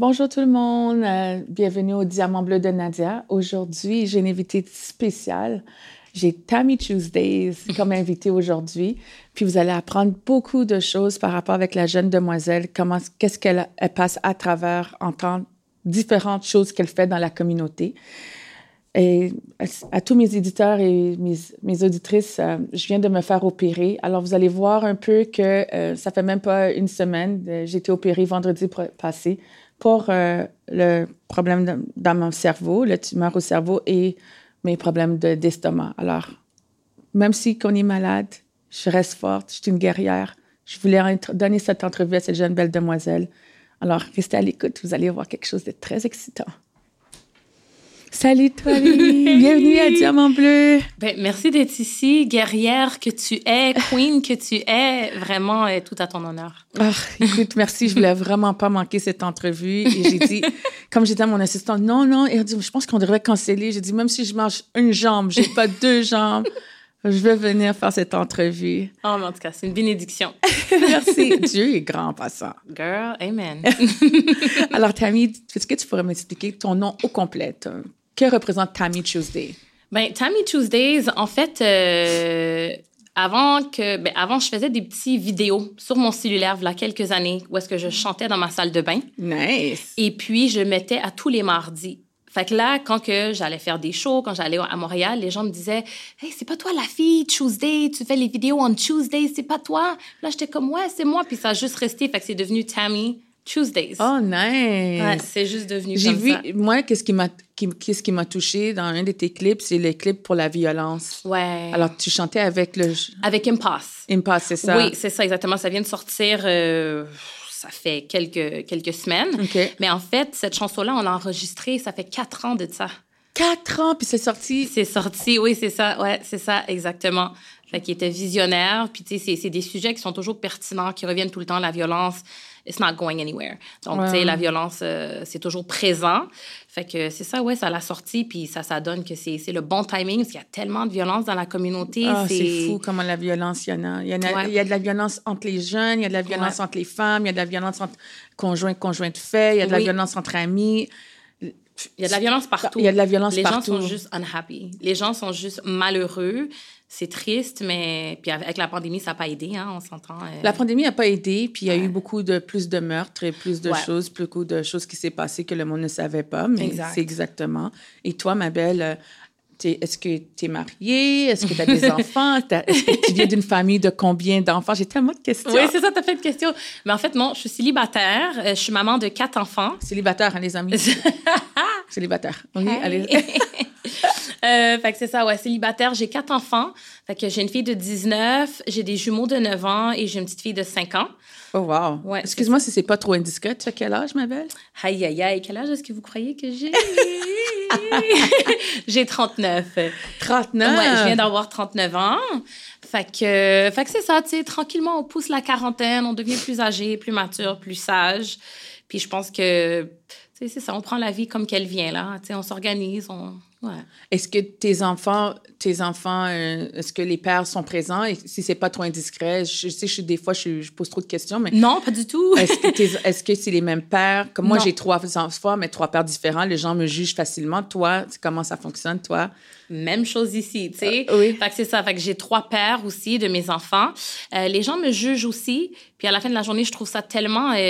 bonjour tout le monde. Euh, bienvenue au Diamant Bleu de Nadia. Aujourd'hui, j'ai une invitée spéciale. J'ai Tammy Tuesdays comme invitée aujourd'hui. Puis vous allez apprendre beaucoup de choses par rapport avec la jeune demoiselle, qu'est-ce qu'elle passe à travers, entendre différentes choses qu'elle fait dans la communauté. Et à tous mes éditeurs et mes, auditrices, euh, je viens de me faire opérer. Alors, vous allez voir un peu que euh, ça fait même pas une semaine. J'ai été opérée vendredi passé pour le problème dans mon cerveau, le tumeur au cerveau et mes problèmes d'estomac. Alors, même si on est malade, je reste forte, je suis une guerrière. Je voulais donner cette entrevue à cette jeune belle demoiselle. Alors, restez à l'écoute, vous allez voir quelque chose de très excitant. Salut toi, Bienvenue à Diamant Bleu. Ben, merci d'être ici, guerrière que tu es, queen que tu es. Vraiment, euh, tout à ton honneur. Ah, écoute, merci. Je voulais vraiment pas manquer cette entrevue. Et j'ai dit, comme j'étais à mon assistant, non, non. Et elle dit, je pense qu'on devrait canceller. J'ai dit, même si je mange une jambe, j'ai pas deux jambes. Je vais venir faire cette entrevue. Oh, mais en tout cas, c'est une bénédiction. Merci. Dieu est grand en passant. Girl, amen. Alors, Tammy, est-ce que tu pourrais m'expliquer ton nom au complet? Que représente Tammy Tuesday? Ben, Tammy Tuesdays, en fait, euh, avant que, ben, avant, je faisais des petits vidéos sur mon cellulaire, il y a quelques années, où est-ce que je chantais dans ma salle de bain. Nice. Et puis, je mettais à tous les mardis. Fait que là, quand que j'allais faire des shows, quand j'allais à Montréal, les gens me disaient Hey, c'est pas toi la fille, Tuesday, tu fais les vidéos on Tuesday, c'est pas toi. Là, j'étais comme Ouais, c'est moi. Puis ça a juste resté. Fait que c'est devenu Tammy Tuesdays. Oh, nice. Ouais, c'est juste devenu J'ai vu, moi, qu'est-ce qui m'a qu'est-ce qui m'a touché dans un de tes clips, c'est les clips pour la violence. Ouais. Alors, tu chantais avec le... Avec Impasse. Impasse, c'est ça? Oui, c'est ça, exactement. Ça vient de sortir... Euh, ça fait quelques, quelques semaines. Mais en fait, cette chanson-là, on l'a enregistrée, ça fait quatre ans de ça. Quatre ans, puis c'est sorti? C'est sorti, oui, c'est ça, ouais, c'est ça, exactement. Fait qu'il était visionnaire, puis tu sais, c'est des sujets qui sont toujours pertinents, qui reviennent tout le temps, la violence, it's not going anywhere. Donc, tu sais, la violence, euh, c'est toujours présent. Fait que c'est ça, ouais, ça l'a sorti, puis ça, ça donne que c'est le bon timing, parce qu'il y a tellement de violence dans la communauté. Ah, c'est fou comment la violence, il y en a. Il y, a, il y a de la violence entre les jeunes, il y a de la violence entre les femmes, il y a de la violence entre conjoints, conjoints de fait, il y a de la violence entre amis. Il y a de la violence partout. Il y a de la violence les partout. Les gens sont juste unhappy. Les gens sont juste malheureux c'est triste, mais puis avec la pandémie, ça n'a pas aidé, hein, on s'entend. Euh. La pandémie n'a pas aidé, puis il y a eu beaucoup de plus de meurtres et plus de choses, beaucoup de choses qui s'est passées que le monde ne savait pas, mais c'est exactement. Et toi, ma belle, euh, est-ce que tu es mariée? Est-ce que tu as des enfants? Est-ce que tu viens d'une famille de combien d'enfants? J'ai tellement de questions. Oui, c'est ça, tu as fait de questions. Mais en fait, non, je suis célibataire. Euh, je suis maman de quatre enfants. Célibataire, hein, les amis? célibataire. Oui, allez. Euh, fait que c'est ça, ouais, célibataire. J'ai quatre enfants. Fait que j'ai une fille de 19, j'ai des jumeaux de 9 ans et j'ai une petite fille de 5 ans. Oh, wow. Ouais, Excuse-moi si c'est pas trop indiscret. Tu as quel âge, ma belle? Aïe, aïe, aïe. Quel âge est-ce que vous croyez que j'ai? j'ai 39. 39? Ouais, je viens d'avoir 39 ans. Fait que, fait que c'est ça, tu sais, tranquillement, on pousse la quarantaine, on devient plus âgé, plus mature, plus sage. Puis je pense que, tu sais, c'est ça, on prend la vie comme qu'elle vient, là. Tu sais, on s'organise, on est-ce que tes enfants, tes enfants, euh, est-ce que les pères sont présents? Et si c'est pas trop indiscret, je sais, je, des fois, je, pose trop de questions, mais... Non, pas du tout. est-ce que c'est les mêmes pères? Comme moi, j'ai trois enfants, mais trois pères différents. Les gens me jugent facilement. Toi, comment ça fonctionne, toi? Même chose ici, tu sais. Euh, oui. Fait que c'est ça. Fait que j'ai trois pères aussi de mes enfants. Euh, les gens me jugent aussi. Puis à la fin de la journée, je trouve ça tellement... tu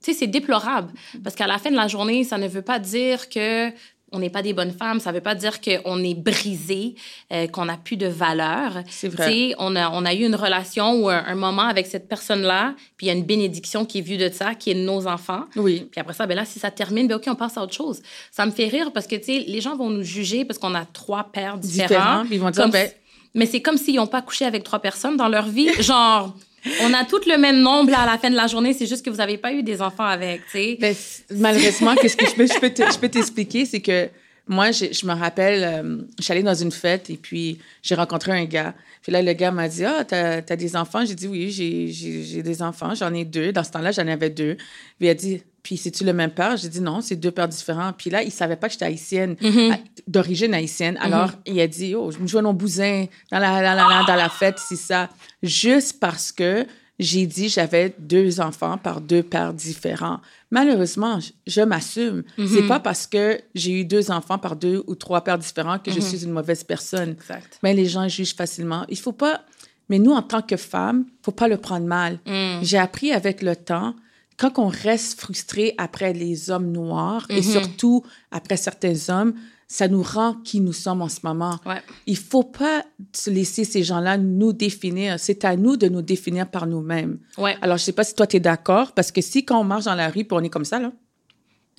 sais, c'est déplorable. Parce qu'à la fin de la journée, ça ne veut pas dire que on n'est pas des bonnes femmes, ça veut pas dire qu'on est brisé, euh, qu'on n'a plus de valeur. C'est vrai. on a, on a eu une relation ou un, moment avec cette personne-là, puis il y a une bénédiction qui est vue de ça, qui est de nos enfants. Oui. Puis après ça, ben là, si ça termine, ben OK, on passe à autre chose. Ça me fait rire parce que, tu sais, les gens vont nous juger parce qu'on a trois pères différents. ils vont dire, ben Mais c'est comme s'ils n'ont pas couché avec trois personnes dans leur vie. Genre, on a tous le même nombre à la fin de la journée, c'est juste que vous n'avez pas eu des enfants avec, tu sais. Ben, malheureusement, qu'est-ce que je peux, je peux t'expliquer, c'est que moi, je me rappelle, euh, je suis allée dans une fête et puis j'ai rencontré un gars. Puis là, le gars m'a dit Ah, t'as as des enfants J'ai dit Oui, j'ai des enfants. J'en ai deux. Dans ce temps-là, j'en avais deux. Puis il a dit Puis c'est-tu le même père J'ai dit Non, c'est deux pères différents. Puis là, il savait pas que j'étais haïtienne, mm-hmm. d'origine haïtienne. Mm-hmm. Alors, il a dit Oh, je me joue mon bousin dans la, dans la, dans la fête, c'est ça. Juste parce que j'ai dit j'avais deux enfants par deux pères différents. Malheureusement, je, je m'assume. C'est pas parce que j'ai eu deux enfants par deux ou trois pères différents que je suis une mauvaise personne. Exact. Mais les gens jugent facilement. Il faut pas. Mais nous, en tant que femmes, faut pas le prendre mal. J'ai appris avec le temps, quand on reste frustré après les hommes noirs et surtout après certains hommes, ça nous rend qui nous sommes en ce moment. Ouais. Il faut pas se laisser ces gens-là nous définir. C'est à nous de nous définir par nous-mêmes. Ouais. Alors, je sais pas si toi, tu es d'accord, parce que si quand on marche dans la rue, puis on est comme ça, là,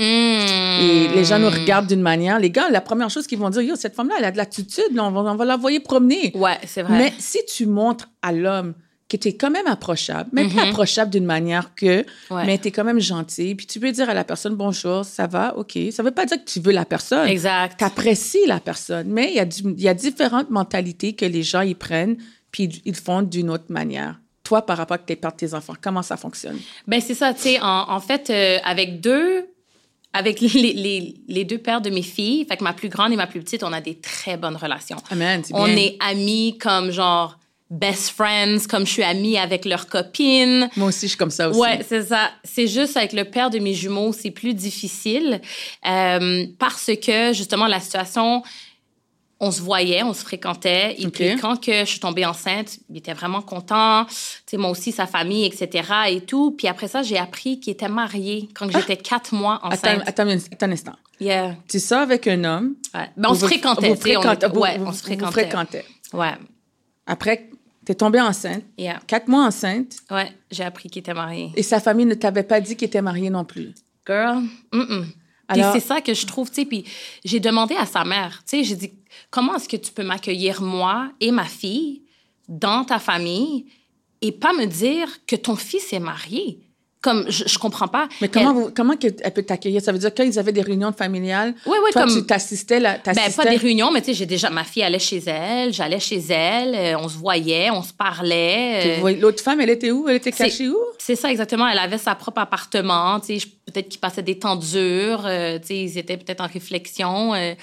Mm. et les gens nous regardent d'une manière, les gars, la première chose qu'ils vont dire, yo, cette femme-là, elle a de l'attitude, on va, on va l'envoyer promener. Ouais, c'est vrai. Mais si tu montres à l'homme que tu es quand même approchable, même pas approchable d'une manière que. Ouais. mais tu es quand même gentil, puis tu peux dire à la personne bonjour, ça va, OK. Ça veut pas dire que tu veux la personne. Exact. Tu apprécies la personne, mais il y, a du- il y a différentes mentalités que les gens y prennent, puis ils font d'une autre manière. Toi, par rapport à tes pères de tes enfants, comment ça fonctionne? Ben c'est ça, tu sais, en, en fait, euh, avec deux, avec les, les, les deux pères de mes filles, fait que ma plus grande et ma plus petite, on a des très bonnes relations. Amen, On est amis comme genre best friends, comme je suis amie avec leurs copines. Moi aussi, je suis comme ça aussi. Ouais, c'est ça. C'est juste avec le père de mes jumeaux, c'est plus difficile euh, parce que justement la situation, on se voyait, on se fréquentait. Et puis quand que je suis tombée enceinte, il était vraiment content. Tu sais, moi aussi sa famille, etc. et tout. Puis après ça, j'ai appris qu'il était marié quand j'étais quatre mois enceinte. attends, un- attends un instant. Yeah. Tu sors avec un homme. Ouais. Ben, on se fréquentait. Vous on vous- ouais, vous- on se fréquentait. Ouais. Après, tu es tombée enceinte. Yeah. Quatre mois enceinte. Ouais, j'ai appris qu'il était marié. Et sa famille ne t'avait pas dit qu'il était marié non plus. Girl, mm-mm. Alors- Puis c'est ça que je trouve, tu sais, puis j'ai demandé à sa mère, tu sais, j'ai dit, comment est-ce que tu peux m'accueillir, moi et ma fille, dans ta famille et pas me dire que ton fils est marié? Comme, je, je comprends pas. Mais comment, Elle- vous, comment elle peut t'accueillir? Ça veut dire qu'ils avaient des réunions familiales. Oui, oui, toi, comme- tu t'assistais là. Ben, pas des réunions, mais tu sais, j'ai déjà, ma fille allait chez elle, j'allais chez elle, euh, on se voyait, on se parlait. Tu euh, L'autre femme, elle était où? Elle était cachée où? C'est ça, exactement. Elle avait sa propre appartement. Tu sais, peut-être qu'ils passaient des temps durs. euh, tu sais, ils étaient peut-être en réflexion. euh,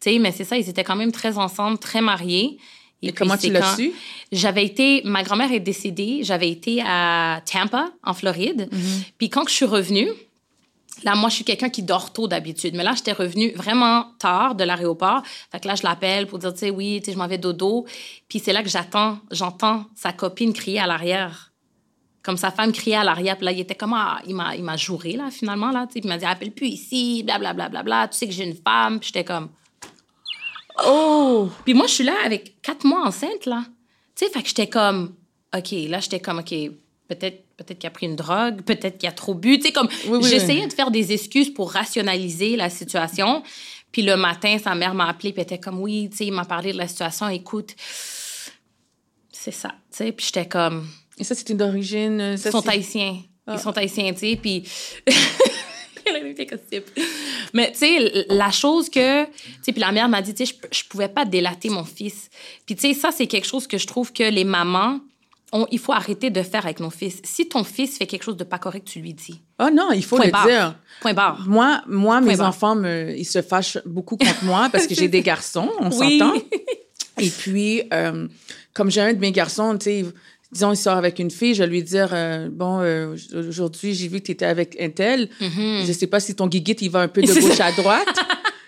tu sais, mais c'est ça, ils étaient quand même très ensemble, très mariés. Et puis, comment tu l'as su? J'avais été... Ma grand-mère est décédée. J'avais été à Tampa, en Floride. Mm-hmm. Puis quand je suis revenue, Là, moi, je suis quelqu'un qui dort tôt d'habitude. Mais là, j'étais revenue vraiment tard de l'aéroport. Fait que là, je l'appelle pour dire, tu sais, oui, tu sais, je m'en vais dodo. Puis c'est là que j'attends, j'entends sa copine crier à l'arrière. Comme sa femme criait à l'arrière. Puis là, il était comme, ah, il m'a, il m'a jouré, là, finalement, là. Tu sais, il m'a dit, appelle plus ici, blablabla, bla, bla, bla. Tu sais que j'ai une femme. Puis j'étais comme, Oh! puis moi, je suis là avec quatre mois enceinte, là. Tu sais, fait que j'étais comme, OK, là, j'étais comme, OK, peut-être peut-être qu'il a pris une drogue, peut-être qu'il a trop bu. Tu sais, comme, Oui, oui, j'essayais de faire des excuses pour rationaliser la situation. Puis le matin, sa mère m'a appelé, puis elle était comme, oui, tu sais, il m'a parlé de la situation, écoute, c'est ça, tu sais. Puis j'étais comme, Et ça, c'était d'origine. euh, ils sont haïtiens. Ah. Ils sont haïtiens, tu sais, puis... A. Mais tu sais, la chose que... Tu sais, puis la mère m'a dit, tu sais, je, je pouvais pas délater mon fils. Puis tu sais, ça, c'est quelque chose que je trouve que les mamans, ont, il faut arrêter de faire avec nos fils. Si ton fils fait quelque chose de pas correct, tu lui dis. Oh non, il faut Point le barre. dire. Point barre. Moi, moi mes barre. enfants, me, ils se fâchent beaucoup contre moi parce que j'ai des garçons, on Oui. s'entend. Et puis, euh, comme j'ai un de mes garçons, tu sais, disons, il sort avec une fille, je vais lui dire, euh, bon, euh, aujourd'hui, j'ai vu que tu étais avec un tel. Je sais pas si ton guiguite, il va un peu de gauche à droite.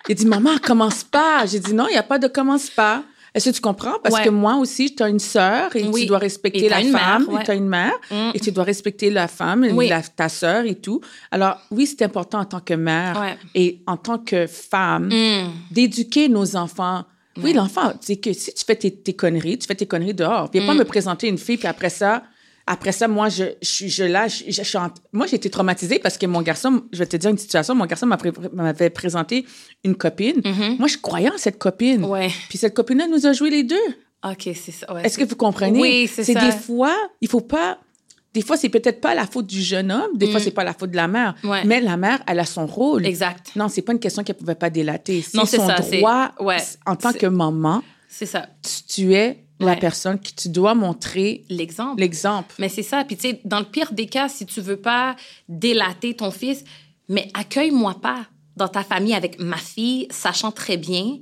Il dit, maman, commence pas. J'ai dit, non, il n'y a pas de commence pas. Est-ce que tu comprends? Parce Ouais. que moi aussi, tu as une sœur et Oui. tu dois respecter Et la une mère, femme. ouais. Et tu as une mère. Mm. Et tu dois respecter la femme, Oui. la- ta sœur et tout. Alors, oui, c'est important en tant que mère Ouais. et en tant que femme Mm. d'éduquer nos enfants. Oui, l'enfant, c'est que si tu fais tes, tes conneries, tu fais tes conneries dehors. Viens pas Mm. me présenter une fille, puis après ça, après ça, moi, je, je, je en- moi, j'ai été traumatisée parce que mon garçon, je vais te dire une situation, mon garçon m'avait présenté une copine. Moi, je croyais en cette copine. Mm-hmm. Ouais. Puis cette copine-là nous a joué les deux. OK, c'est ça. ouais. Est-ce que vous comprenez? Oui, c'est ça. des fois, il faut pas. Des fois, c'est peut-être pas la faute du jeune homme, des fois, c'est pas la faute de la mère. Mm. Ouais. Mais la mère, elle a son rôle. Exact. Non, c'est pas une question qu'elle pouvait pas délater. Non, c'est son ça, c'est- droit ouais. en tant que maman. C'est ça. Tu, tu es la personne qui tu dois montrer L'exemple. l'exemple. Mais c'est ça. Puis, tu sais, dans le pire des cas, si tu veux pas délater ton fils, mais accueille-moi pas dans ta famille avec ma fille, sachant très bien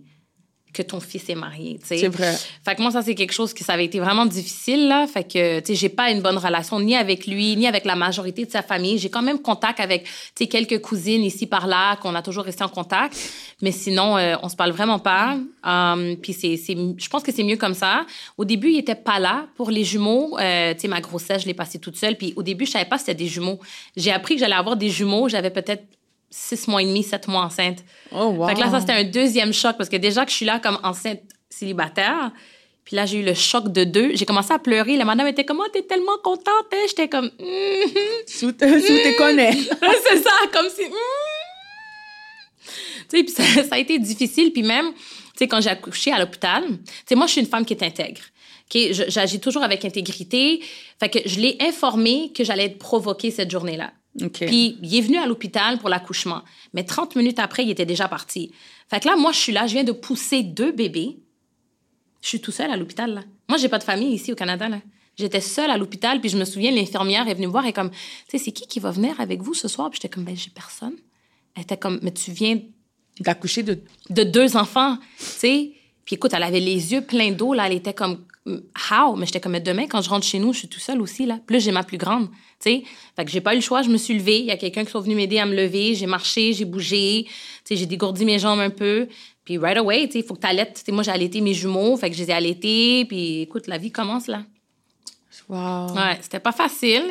que ton fils est marié, tu sais. C'est vrai. Fait que moi, ça, c'est quelque chose qui ça avait été vraiment difficile, là. Fait que, tu sais, j'ai pas une bonne relation ni avec lui, ni avec la majorité de sa famille. J'ai quand même contact avec, tu sais, quelques cousines ici par là, qu'on a toujours resté en contact. Mais sinon, euh, on se parle vraiment pas. Um, puis c'est, c'est, je pense que c'est mieux comme ça. Au début, il était pas là pour les jumeaux. Euh, tu sais, ma grossesse, je l'ai passée toute seule. Puis au début, je savais pas si c'était des jumeaux. J'ai appris que j'allais avoir des jumeaux. J'avais peut-être six mois et demi, sept mois enceinte. Oh, wow. Fait que là, ça, c'était un deuxième choc parce que déjà que je suis là comme enceinte célibataire, puis là, j'ai eu le choc de deux. J'ai commencé à pleurer. La madame était comme, oh, t'es tellement contente. hein? J'étais comme, Mhm. Sous, te- sous connais. c'est ça, comme si. Mm. Tu sais, puis ça, ça a été difficile. Puis même, tu sais, quand j'ai accouché à l'hôpital, tu sais, moi, je suis une femme qui est intègre. OK? Je- J'agis toujours avec intégrité. Fait que je l'ai informé que j'allais être provoquée cette journée-là. OK. Puis il est venu à l'hôpital pour l'accouchement. Mais 30 minutes après, il était déjà parti. Fait que là, moi, je suis là, je viens de pousser deux bébés. Je suis tout seul à l'hôpital, là. Moi, j'ai pas de famille ici au Canada, là. J'étais seule à l'hôpital, puis je me souviens, l'infirmière est venue me voir et comme, tu sais, c'est qui qui va venir avec vous ce soir? Puis j'étais comme, ben, j'ai personne. Elle était comme, mais tu viens D'accoucher de. de deux enfants, tu sais. Puis écoute, elle avait les yeux pleins d'eau, là. Elle était comme, how? Mais j'étais comme, mais demain, quand je rentre chez nous, je suis tout seule aussi, là. Plus j'ai ma plus grande, tu sais. Fait que j'ai pas eu le choix, je me suis levée. Il y a quelqu'un qui est venu m'aider à me lever. J'ai marché, j'ai bougé, tu sais, j'ai dégourdi mes jambes un peu. Puis right away, tu sais, il faut que t'allaites. Tu sais, moi, j'ai allaité mes jumeaux, fait que je les ai allaités. Puis écoute, la vie commence, là. Wow. Ouais, c'était pas facile,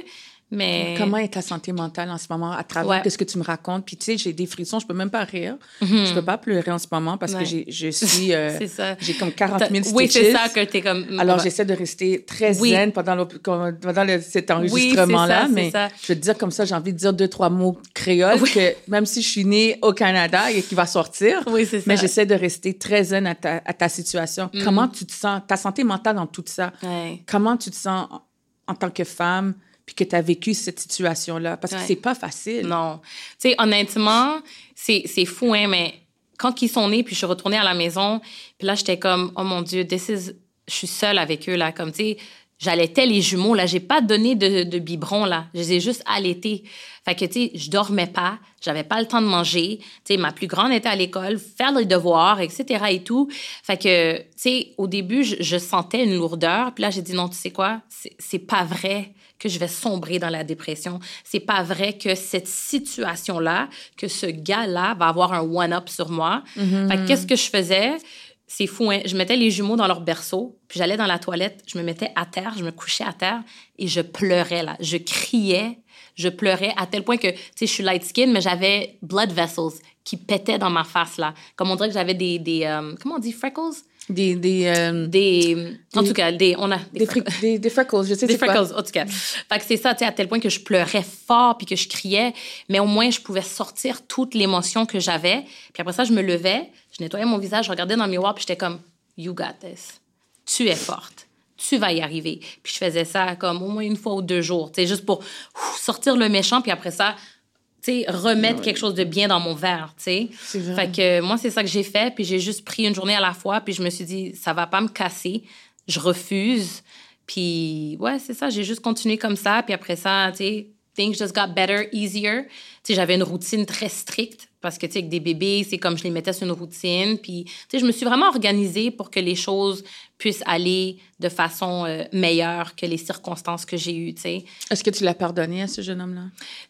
mais... Comment est ta santé mentale en ce moment à travers Ouais. ce que tu me racontes? Puis tu sais, j'ai des frissons, je peux même pas rire. Je peux pas pleurer en ce moment parce. Ouais. que j'ai, je suis, euh, C'est ça. j'ai comme 40 000 T'as- stitches. Oui, c'est ça que t'es comme... Alors, Ouais. j'essaie de rester très Oui. zen pendant, le, pendant le- cet enregistrement-là, c'est ça, mais ça. je vais te dire comme ça, j'ai envie de dire deux, trois mots créoles Oui. que même si je suis née au Canada et qui va sortir, Oui, c'est ça. mais j'essaie de rester très zen à ta, à ta situation. Mm. Comment tu te sens, ta santé mentale dans tout ça? Ouais. Comment tu te sens en, en tant que femme? Puis que tu as vécu cette situation-là? Parce que c'est pas facile. Non. Tu sais, honnêtement, c'est c'est fou, hein, mais quand ils sont nés, puis je suis retournée à la maison, puis là, j'étais comme, oh mon Dieu, this is... je suis seule avec eux, là, comme, tu sais, j'allaitais les jumeaux, là, j'ai pas donné de, de biberon, là, je les ai juste allaités. Fait que, tu sais, je dormais pas, j'avais pas le temps de manger, tu sais, ma plus grande était à l'école, faire les devoirs, etc. et tout. Fait que, tu sais, au début, je, je sentais une lourdeur, puis là, j'ai dit, non, tu sais quoi, c'est pas vrai que je vais sombrer dans la dépression. C'est pas vrai que cette situation-là, que ce gars-là va avoir un one-up sur moi. Fait que qu'est-ce que je faisais? C'est fou, hein? Je mettais les jumeaux dans leur berceau, puis j'allais dans la toilette, je me mettais à terre, je me couchais à terre et je pleurais, là. Je criais, je pleurais à tel point que, tu sais, je suis light skin, mais j'avais blood vessels qui pétaient dans ma face, là. Comme on dirait que j'avais des, des euh, comment on dit, freckles? Des, des, euh, Des, en Des- tout cas, des, on a des, des, des freckles, je sais des quoi. freckles, en tout cas. Fait que c'est ça, tu sais, à tel point que je pleurais fort puis que je criais, mais au moins je pouvais sortir toute l'émotion que j'avais. Puis après ça, je me levais, je nettoyais mon visage, je regardais dans le miroir puis j'étais comme, you got this. Tu es forte. Tu vas y arriver. Puis je faisais ça comme au moins une fois ou deux jours, tu sais, juste pour ouf, sortir le méchant puis après ça, sais, remettre quelque chose de bien dans mon verre, tu sais. Fait que moi, c'est ça que j'ai fait. Puis j'ai juste pris une journée à la fois. Puis je me suis dit, ça va pas me casser. Je refuse. Puis ouais, c'est ça. J'ai juste continué comme ça. Puis après ça, tu sais, things just got better, easier. Tu sais, j'avais une routine très stricte parce que, tu sais, avec des bébés, c'est comme je les mettais sur une routine. Puis, tu sais, je me suis vraiment organisée pour que les choses puissent aller de façon euh, meilleure que les circonstances que j'ai eues, tu sais. Est-ce que tu l'as pardonné à ce jeune homme-là?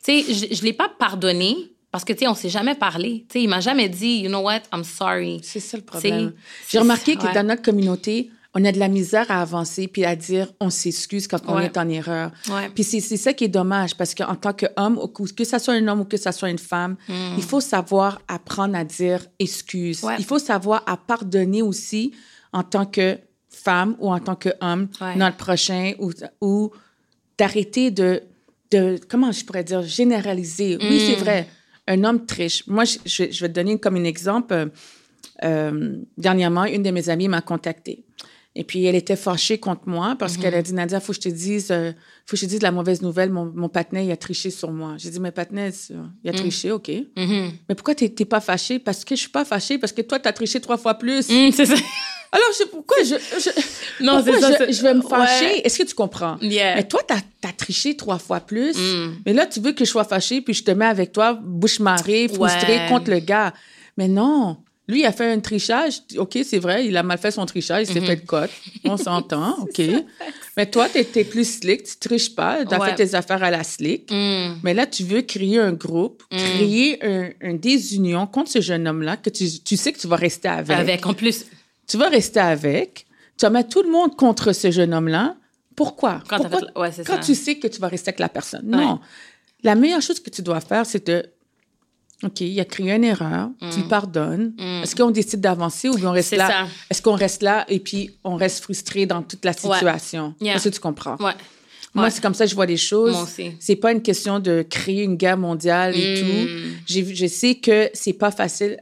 Tu sais, je, je l'ai pas pardonné parce que, tu sais, on s'est jamais parlé. Tu sais, il m'a jamais dit, you know what, I'm sorry. C'est ça le problème. J'ai remarqué que ouais. dans notre communauté, on a de la misère à avancer puis à dire on s'excuse quand on Ouais. est en erreur. Ouais. Puis c'est ça qui est dommage parce qu'en tant qu'homme, que ça soit un homme ou que ça soit une femme, il faut savoir apprendre à dire excuse. Il faut savoir à pardonner aussi en tant que femme ou en tant qu'homme Ouais. dans le prochain ou, ou d'arrêter de, de, comment je pourrais dire, généraliser. Oui, c'est vrai, un homme triche. Moi, je, je- je vais te donner comme un exemple. Euh, euh, dernièrement, une de mes amies m'a contactée. Et puis, elle était fâchée contre moi parce qu'elle a dit, Nadia, faut que je te dise, euh, faut que je te dise la mauvaise nouvelle. Mon, mon patinet, il a triché sur moi. J'ai dit, mais patinet, il a triché, OK. Mhm. Mais pourquoi t'es pas fâchée? Parce que je suis pas fâchée, parce que toi, t'as triché trois fois plus. C'est ça. Alors, je, pourquoi je, je, Non, pourquoi ça, je, je vais me fâcher? Ouais. Est-ce que tu comprends? Yeah. Mais toi, t'as as triché trois fois plus. Mais là, tu veux que je sois fâchée, puis je te mets avec toi, bouche marée, frustrée Ouais. contre le gars. Mais non, Lui, il a fait un trichage. OK, c'est vrai, il a mal fait son trichage, il s'est fait de cote. On s'entend, OK. Mais toi, tu étais plus slick, tu triches pas, tu as Ouais. fait tes affaires à la slick. Mm. Mais là, tu veux créer un groupe, créer un, un désunion contre ce jeune homme-là que tu, tu sais que tu vas rester avec. Avec, en plus, Tu vas rester avec. Tu vas mettre tout le monde contre ce jeune homme-là. Pourquoi? Quand t'as Pourquoi? fait- ouais, c'est Quand ça. tu sais que tu vas rester avec la personne? Non. La meilleure chose que tu dois faire, c'est de OK, il a créé une erreur, tu le pardonnes. Est-ce qu'on décide d'avancer ou bien on reste Mm. C'est là? Est-ce qu'on reste là et puis on reste frustré dans toute la situation? Yeah. Est-ce que tu comprends? ouais. Moi, Ouais. c'est comme ça que je vois les choses. C'est pas une question de créer une guerre mondiale et Mm. tout. Je sais que c'est pas facile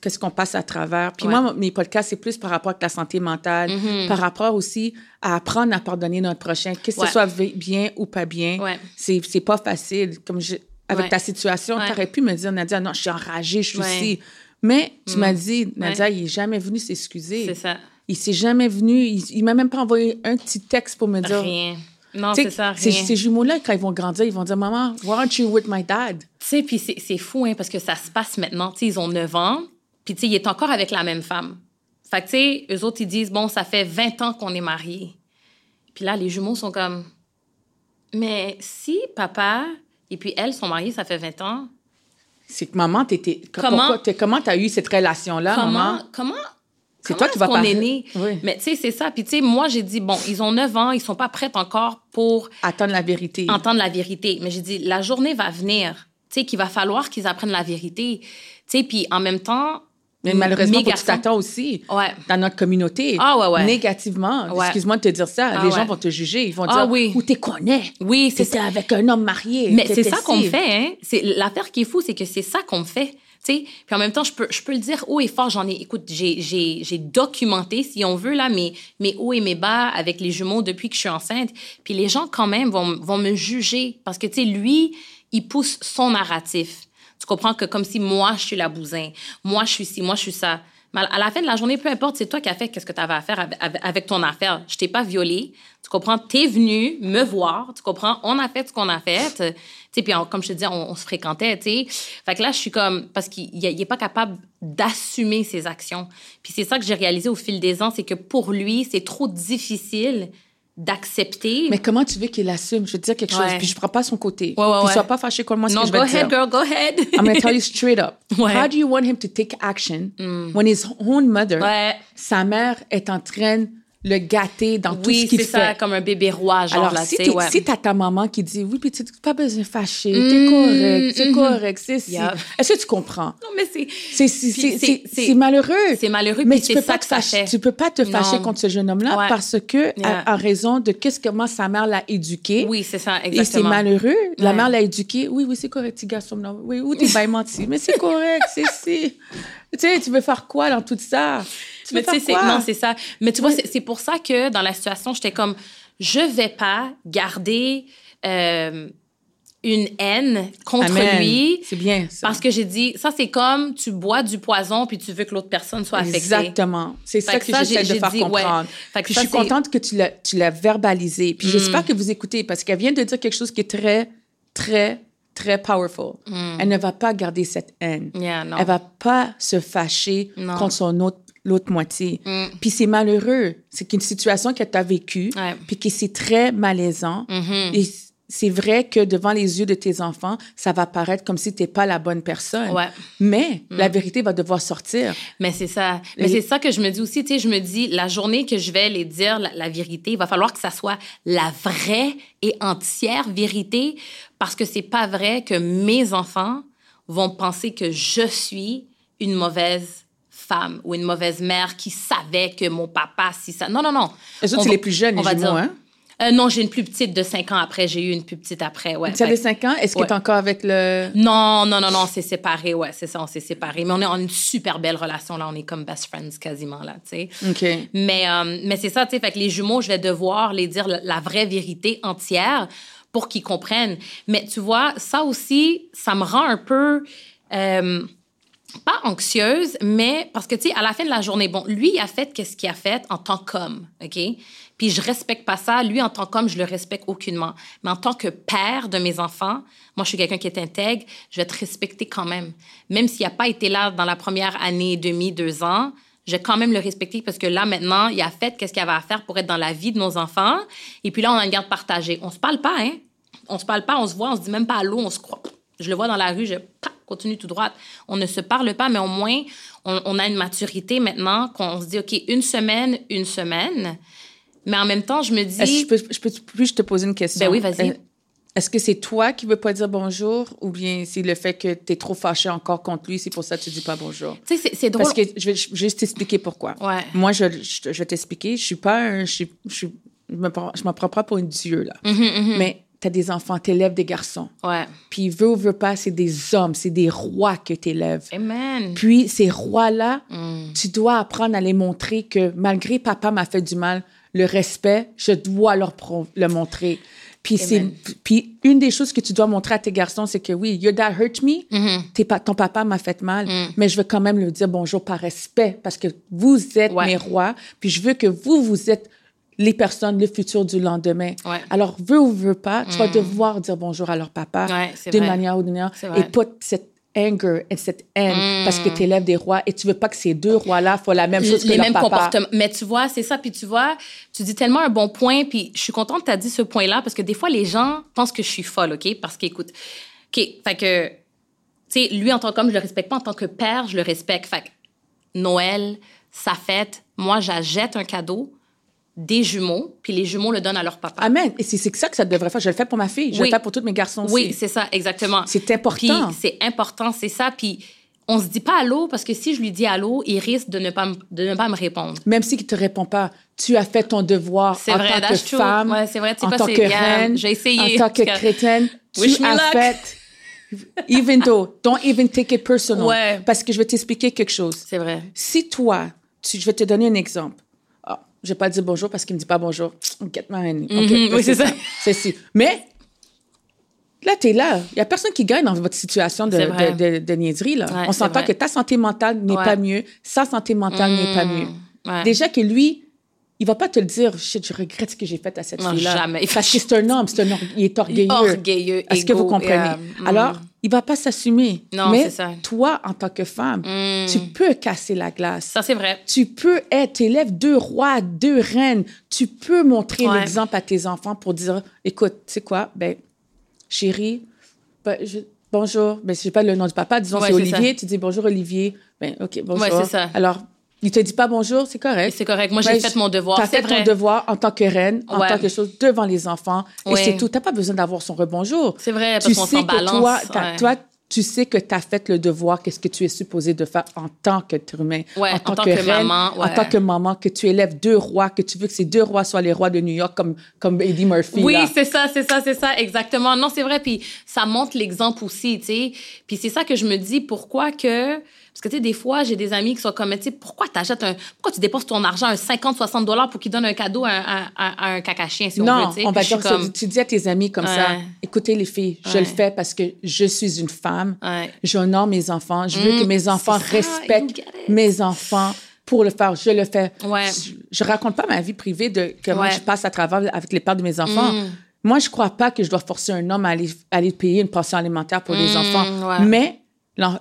qu'est-ce qu'on passe à travers. Puis Ouais. Mm-hmm. moi, mes podcasts, c'est plus par rapport à la santé mentale, par rapport aussi à apprendre à pardonner notre prochain, que ce Ouais. soit bien ou pas bien. Ouais. C'est c'est pas facile. Comme je, avec Ouais. ta situation, Ouais. tu aurais pu me dire, Nadia, non, je suis enragée, je suis. Mm. ici. Mais tu m'as dit, Nadia, il est jamais venu s'excuser. C'est ça. Il s'est jamais venu, il, il m'a même pas envoyé un petit texte pour me dire, Rien. Non, c'est ça, Ces, rien. ces jumeaux-là, quand ils vont grandir, ils vont dire Maman, why aren't you with my dad? Tu sais, puis c'est c'est fou, hein, parce que ça se passe maintenant. Tu sais, ils ont 9 ans, puis tu sais, il est encore avec la même femme. Fait que, tu sais, eux autres, ils disent, bon, ça fait 20 ans qu'on est mariés. Puis là, les jumeaux sont comme, mais si papa et puis elle sont mariés, ça fait 20 ans, C'est que maman, t'étais. Comment- t'es- comment t'as eu cette relation-là, comment, maman? comment, C'est comment toi qui vas parler. né? Oui. Mais tu sais, c'est ça. Puis tu sais, moi, j'ai dit, bon, ils ont 9 ans, ils sont pas prêts encore pour Attendre la vérité. entendre la vérité. Mais j'ai dit, la journée va venir, tu sais, qu'il va falloir qu'ils apprennent la vérité. Tu sais, puis en même temps... Mais malheureusement, mes faut que tu t'attends aussi Ouais. dans notre communauté. Ah, ouais, ouais. Négativement. Excuse-moi de te dire ça. Ah, les gens vont te juger. Ils vont Ah, dire oui. Ou t'es connais? Oui, c'est ça. avec un homme marié. Mais c'est ça qu'on fait, hein. C'est l'affaire qui est fou, c'est que c'est ça qu'on fait. Tu sais, puis en même temps, je peux, je peux le dire haut et fort. J'en ai, écoute, j'ai documenté, si on veut, là, mes, mes hauts et mes bas avec les jumeaux depuis que je suis enceinte. Puis les gens, quand même, vont, vont me juger parce que, tu sais, lui, il pousse son narratif. Tu comprends que comme si moi, je suis la bousin. Moi, je suis ci, moi, je suis ça. À la fin de la journée, peu importe, c'est toi qui as fait qu'est-ce que tu avais à faire avec- ton affaire. Je t'ai pas violée. Tu comprends? T'es venu me voir. Tu comprends? On a fait ce qu'on a fait. Tu puis comme je te dis, on, se fréquentait, tu sais. Fait que là, je suis comme... Parce qu'il il est pas capable d'assumer ses actions. Puis c'est ça que j'ai réalisé au fil des ans, c'est que pour lui, c'est trop difficile d'accepter. Mais comment tu veux qu'il assume? Je te dire quelque chose, Ouais. puis je prends pas son côté. Ouais, ouais, Puis ouais. sois pas fâché contre moi, ce non, que je go vais te ahead, dire. girl, go ahead. I'm going to tell you straight up. Ouais. How do you want him to take action when his own mother, sa mère, est en train de le gâter dans tout ce Oui, qu'il c'est ça, fait? comme un bébé roi, genre, Alors, là, si t'es- ouais. si t'as ta maman qui dit oui, puis tu pas besoin de fâcher, t'es correct, c'est correct, c'est si. Est-ce que tu comprends? Non, mais c'est... C'est malheureux. c'est malheureux, Mais tu peux ça pas te fâcher, fait. tu peux pas te fâcher Non. contre ce jeune homme-là Ouais. parce que Yeah. à- raison de qu'est-ce que comment sa mère l'a éduqué. Oui, c'est ça, Et c'est exactement. malheureux. La mère l'a éduqué. Oui, oui, c'est correct, petit garçon. là. Oui, ou t'es bien menti. Mais c'est correct, c'est si. Tu sais, tu veux faire quoi dans tout ça? Mais tu sais, non, c'est ça. Mais tu vois, c'est c'est pour ça que dans la situation, j'étais comme, je vais pas garder euh, une haine contre Amen. lui. C'est bien ça. Parce que j'ai dit, ça, c'est comme tu bois du poison puis tu veux que l'autre personne soit affectée. Exactement. C'est ça que, que j'essaie de faire ouais. comprendre. Fait que Puis ça, je suis Mm. contente que tu l'as, verbalisé. Puis j'espère que vous écoutez parce qu'elle vient de dire quelque chose qui est très, très, très powerful. Elle ne va pas garder cette haine. Mm. Yeah. Elle va pas se fâcher Non. contre son autre l'autre moitié. Mm. Puis c'est malheureux. C'est une situation que tu as vécue, Ouais. Mm-hmm. puis que c'est très malaisant. Et c'est vrai que devant les yeux de tes enfants, ça va paraître comme si tu n'es pas la bonne personne. Ouais. Mais la vérité va devoir sortir. Mais c'est ça. Mais c'est ça que je me dis aussi, tu sais, je me dis, la journée que je vais les dire la, la vérité, il va falloir que ça soit la vraie et entière vérité, parce que c'est pas vrai que mes enfants vont penser que je suis une mauvaise femme ou une mauvaise mère qui savait que mon papa, si ça... Non, non, non. Les autres, On c'est les plus jeunes, on les va jumeaux, dire- hein? Euh, non, j'ai une plus petite de 5 ans après. J'ai eu une plus petite après, ouais. Tu que- 5 ans? Est-ce que Ouais. tu es encore avec le... non, non, non, non, c'est séparé, ouais, c'est ça, on s'est séparés. Mais on est en une super belle relation, là, on est comme best friends quasiment, là, tu sais. OK. Mais, euh, mais c'est ça, tu sais, fait que les jumeaux, je vais devoir les dire la, la vraie vérité entière pour qu'ils comprennent. Mais tu vois, ça aussi, ça me rend un peu... euh, pas anxieuse, mais parce que, tu sais, à la fin de la journée, bon, lui, il a fait qu'est-ce qu'il a fait en tant qu'homme, OK? Puis je respecte pas ça. Lui, en tant qu'homme, je le respecte aucunement. Mais en tant que père de mes enfants, moi, je suis quelqu'un qui est intègre, je vais te respecter quand même. Même s'il n'a pas été là dans la première année et demie, deux ans, je vais quand même le respecter parce que là, maintenant, il a fait qu'est-ce qu'il avait à faire pour être dans la vie de nos enfants. Et puis là, on a une garde partagée. On se parle pas, hein? On se parle pas, on se voit, on se dit même pas allô, on se croit. Je le vois dans la rue, je continue tout droit. On ne se parle pas, mais au moins, on, a une maturité maintenant qu'on se dit, OK, une semaine, une semaine. Mais en même temps, je me dis. Est-ce que je peux, je peux plus te poser une question? Ben oui, vas-y. Euh, est-ce que c'est toi qui veux pas dire bonjour ou bien c'est le fait que tu es trop fâché encore contre lui, c'est pour ça que tu dis pas bonjour? Tu sais, c'est drôle. Parce que je vais juste t'expliquer pourquoi. Ouais. Moi, je, je, vais t'expliquer. Je suis pas un. Je, je, je me, je me prends pas pour une dieu, là. Mm-hmm, mm-hmm. Mais tu as des enfants, tu élèves des garçons. Ouais. Puis, veut ou veut pas, c'est des hommes, c'est des rois que tu élèves. Amen. Puis, ces rois-là, Mm. tu dois apprendre à les montrer que malgré papa m'a fait du mal, le respect, je dois leur le montrer. Puis, c'est, puis une des choses que tu dois montrer à tes garçons, c'est que oui, your dad hurt me, Mm-hmm. Ton papa m'a fait mal, Mm. mais je veux quand même lui dire bonjour par respect parce que vous êtes Ouais. mes rois, puis je veux que vous, vous êtes les personnes, le futur du lendemain. Ouais. Alors, veux ou veux pas, tu vas devoir dire bonjour à leur papa Ouais, d'une manière ou d'une autre et pas cette anger et cette haine parce que tu élèves des rois et tu veux pas que ces deux rois-là fassent la même chose que les leur mêmes papa. comportements. Mais tu vois, c'est ça. Puis tu vois, tu dis tellement un bon point. Puis je suis contente que tu as dit ce point-là parce que des fois, les gens pensent que je suis folle, OK? Parce qu'écoute, OK, fait que, tu sais, lui, en tant qu'homme, je le respecte pas. En tant que père, je le respecte. Fait que Noël, sa fête, moi, j'achète un cadeau, des jumeaux, puis les jumeaux le donnent à leur papa. Amen. Et c'est ça que ça devrait faire. Je le fais pour ma fille. Je Oui. le fais pour tous mes garçons aussi. Oui, c'est ça, exactement. C'est important. C'est important, c'est ça. Puis on se dit pas allô parce que si je lui dis allô, il risque de ne pas, me- de ne pas me répondre. Même s'il ne te répond pas, tu as fait ton devoir en vrai, tant que true. femme, Ouais, vrai, en tant que reine, j'ai essayé, en tant que chrétienne. Wish tu as luck. fait, even though, don't even take it personal. Ouais. Parce que je vais t'expliquer quelque chose. C'est vrai. Si toi, tu, je vais te donner un exemple. Je vais pas dire bonjour parce qu'il me dit pas bonjour. Get my honey. OK, Mhm, oui, c'est ça. C'est si. Mais là, tu es là. Il y a personne qui gagne dans votre situation de, de, de, de niaiserie. Là. Ouais, On s'entend que ta santé mentale n'est Ouais. pas mieux, sa santé mentale n'est pas mieux. Ouais. Déjà que lui, il va pas te le dire, shit, je regrette ce que j'ai fait à cette Non, fille-là. jamais. Parce que c'est un homme, c'est un or- il est orgueilleux. Orgueilleux, Est-ce que vous comprenez? yeah, mm. Alors, il va pas s'assumer. Non, Mais c'est ça. toi, en tant que femme, Mm. tu peux casser la glace. Ça, c'est vrai. Tu peux être, tu élèves deux rois, deux reines. Tu peux montrer Ouais. l'exemple à tes enfants pour dire, écoute, tu sais quoi, ben, chérie, ben, je- bonjour, ben, je sais pas le nom du papa, disons Ouais, c'est c'est Olivier, tu dis bonjour Olivier, ben, ok, bonjour. Ouais, c'est ça. Alors, il te dit pas bonjour, c'est correct. C'est correct. Moi, j'ai Ouais, fait mon devoir. T'as fait vrai. ton devoir en tant que reine, en Ouais. tant que chose, devant les enfants, et c'est tout. T'as pas besoin d'avoir son rebonjour. C'est vrai, parce qu'on s'en que balance. toi, toi, tu sais que tu as fait le devoir, qu'est-ce que tu es supposé de faire en tant qu'être humain, Ouais, en en tant, tant que, que reine, maman, en tant que maman, que tu élèves deux rois, que tu veux que ces deux rois soient les rois de New York comme, comme Eddie Murphy. Oui, c'est ça, c'est ça, c'est ça, exactement. Non, c'est vrai. Puis ça montre l'exemple aussi, tu sais. Puis c'est ça que je me dis, pourquoi que... Parce que, tu sais, des fois, j'ai des amis qui sont comme, tu sais, pourquoi t'achètes un... Pourquoi tu dépenses ton argent, un 50, 60 dollars pour qu'ils donnent un cadeau à, un- à- à un cacachien, si on Non, veut, tu sais? on va dire comme... Tu dis à tes amis comme ça, écoutez les filles, je Ouais. le fais parce que je suis une femme, Ouais. j'honore mes enfants, je veux Mm, que mes enfants respectent mes enfants pour le faire, je le fais. Ouais. Je, je raconte pas ma vie privée de comment je passe à travers avec les pères de mes enfants. Mm. Moi, je crois pas que je dois forcer un homme à aller, à aller payer une pension alimentaire pour les Mm, enfants. Mais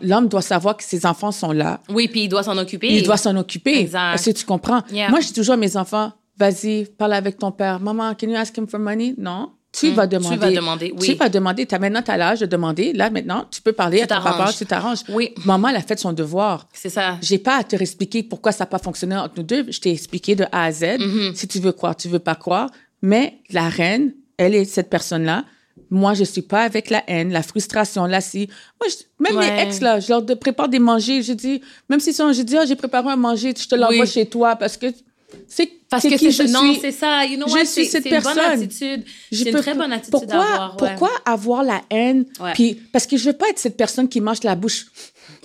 l'homme doit savoir que ses enfants sont là. Oui, puis il doit s'en occuper. Il doit s'en occuper. Exact. Est-ce que tu comprends? Yeah. Moi, je dis toujours à mes enfants, vas-y, parle avec ton père. Maman, can you ask him for money? Non. Tu vas demander. Mm. vas demander, oui. Tu vas demander. As, maintenant, tu as l'âge de demander. Là, maintenant, tu peux parler à ton papa, tu t'arranges. Oui. Maman, elle a fait son devoir. C'est ça. J'ai pas à te expliquer pourquoi ça n'a pas fonctionné entre nous deux. Je t'ai expliqué de A à Z. Mm-hmm. Si tu veux croire, tu veux pas croire. Mais la reine, elle est cette personne-là. Moi, je suis pas avec la haine, la frustration, là, si. Moi, je- même Ouais. mes ex, là, je leur de- prépare des manger. Je dis, même si sont, je dis, ah, j'ai préparé un manger, je te l'envoie Oui. chez toi parce que c'est Parce que qui je non, suis. c'est ça. You know Je what? suis C'est cette c'est une bonne personne. attitude. C'est une très bonne attitude pourquoi, à avoir. ouais. Pourquoi avoir la haine? Ouais. Puis, parce que je veux pas être cette personne qui mange la bouche.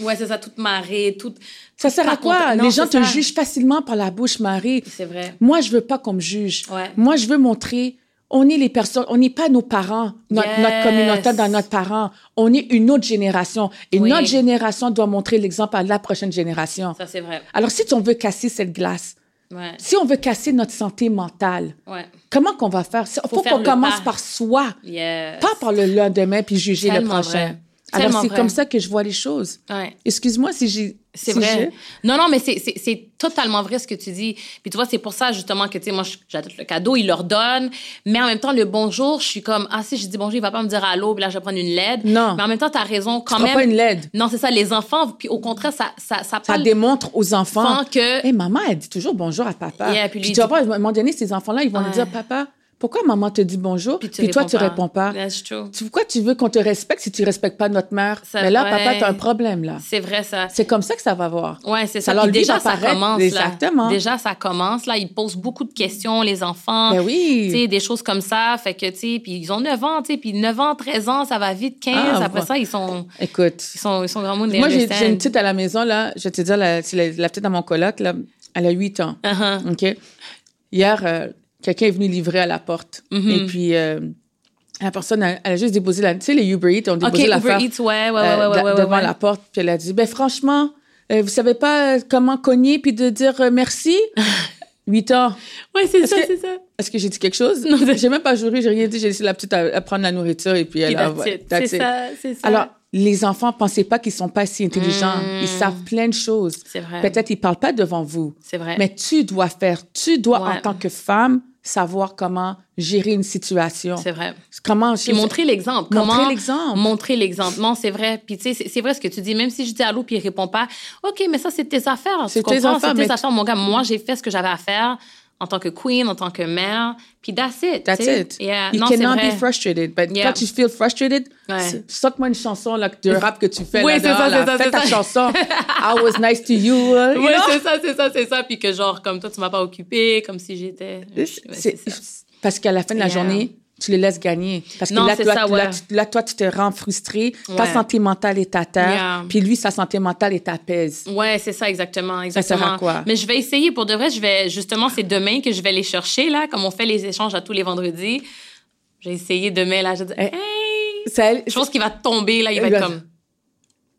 Ouais, c'est ça, toute marée, toute. Ça sert à quoi? Non, Les gens te ça. jugent facilement par la bouche, Marie. C'est vrai. Moi, je veux pas qu'on me juge. Ouais. Moi, je veux montrer on est les personnes, on n'est pas nos parents, notre, notre communauté dans notre parent. On est une autre génération. Et Oui. notre génération doit montrer l'exemple à la prochaine génération. Ça, c'est vrai. Alors, si on veut casser cette glace, Ouais. si on veut casser notre santé mentale, Ouais. comment qu'on va faire? Il faut, qu'on le commence pas. par soi, Yes. pas par le lendemain puis juger le Tellement prochain. vrai. Alors, c'est vrai. comme ça que je vois les choses. Ouais. Excuse-moi si j'ai... C'est si vrai. Non, non, mais c'est- totalement vrai ce que tu dis. Puis tu vois, c'est pour ça justement que, tu sais, moi, j'adore le cadeau, il leur donne. Mais en même temps, le bonjour, je suis comme, ah, si je dis bonjour, il va pas me dire allô, puis là, je vais prendre une LED. Non. Mais en même temps, tu as raison, quand Tu même. pas une LED. Non, c'est ça, les enfants, puis au contraire, ça, ça, ça, Ça démontre aux enfants que. Hey, maman, elle dit toujours bonjour à papa. Yeah, puis puis lui, tu vas voir, à un moment donné, ces enfants-là, ils vont lui Ouais. dire, papa, pourquoi maman te dit bonjour, puis, toi, tu réponds pas? That's true. Tu- Pourquoi tu veux qu'on te respecte si tu respectes pas notre mère? Ça- Mais là, ouais. papa, tu as un problème, là. C'est vrai, ça. C'est comme ça que ça va voir. Ouais, c'est Ça Puis dit déjà, ça commence. Là. Exactement. Déjà, ça commence. Là, ils posent beaucoup de questions, les enfants. Ben oui. Tu sais, des choses comme ça. Fait que, tu sais, puis ils ont 9 ans, tu sais, puis 9 ans, 13 ans, ça va vite, 15. Ah, Après bon. ça, ils sont, Écoute, ils sont, ils sont vraiment moi, j'ai une petite à la maison, là. Je vais te dire, la, la, la petite à mon coloc, là. Elle a 8 ans. Uh-huh. OK? Hier, euh, quelqu'un est venu livrer à la porte. Mhm. Et puis, euh, la personne, elle, elle a juste déposé la... Tu sais, les Uber Eats ont déposé Uber l'affaire Eats, ouais, ouais, ouais, euh, ouais, ouais, ouais, devant la porte. Puis elle a dit, ben franchement, euh, vous savez pas euh, comment cogner puis de dire euh, merci? 8 ans. Ouais, c'est ça, c'est ça. Est-ce que j'ai dit quelque chose? Non, j'ai même pas juré, j'ai rien dit. J'ai laissé la petite à, à prendre la nourriture et puis elle a... C'est ça, c'est ça. Alors, les enfants, pensez pas qu'ils sont pas si intelligents. Mm. Ils savent plein de choses. c'est vrai. Peut-être ils parlent pas devant vous. C'est vrai. Mais tu dois faire, tu dois Ouais. en tant que femme savoir comment gérer une situation. C'est vrai. Comment Puis montrer l'exemple. Montrer l'exemple. Montrer l'exemple. Non, c'est vrai. Puis tu sais, c'est- vrai ce que tu dis. Même si je dis allô puis il répond pas, OK, mais ça, c'est tes affaires. C'est tes affaires, C'est tes affaires, mon gars. Moi, j'ai fait ce que j'avais à faire en tant que queen, en tant que mère. Puis that's it. That's tu sais. it. Yeah. You Non, cannot be frustrated. But Yeah. quand tu feel frustrated, Ouais. saute-moi une chanson là, de rap que tu fais. Oui, c'est ça, c'est ça, Fais ta ça. chanson. I was nice to you. uh, Oui, c'est ça, c'est ça, c'est ça. Puis que genre, comme toi, tu m'as pas occupé, comme si j'étais. C'est-. Parce qu'à la fin de la Yeah. journée, tu les laisses gagner. Parce que Non, là, toi, ça, là, ouais. tu- là, toi, tu te rends frustré. Ta Ouais. santé mentale est à terre. Yeah. Puis lui, sa santé mentale est apaise. Ouais, c'est ça, exactement. exactement. à quoi? Mais je vais essayer pour de vrai. Je vais, justement, c'est demain que je vais les chercher, là, comme on fait les échanges à tous les vendredis. J'ai essayé demain, là. Je dis, Eh, hey! Ça, Je pense qu'il va tomber, là. Il va être comme,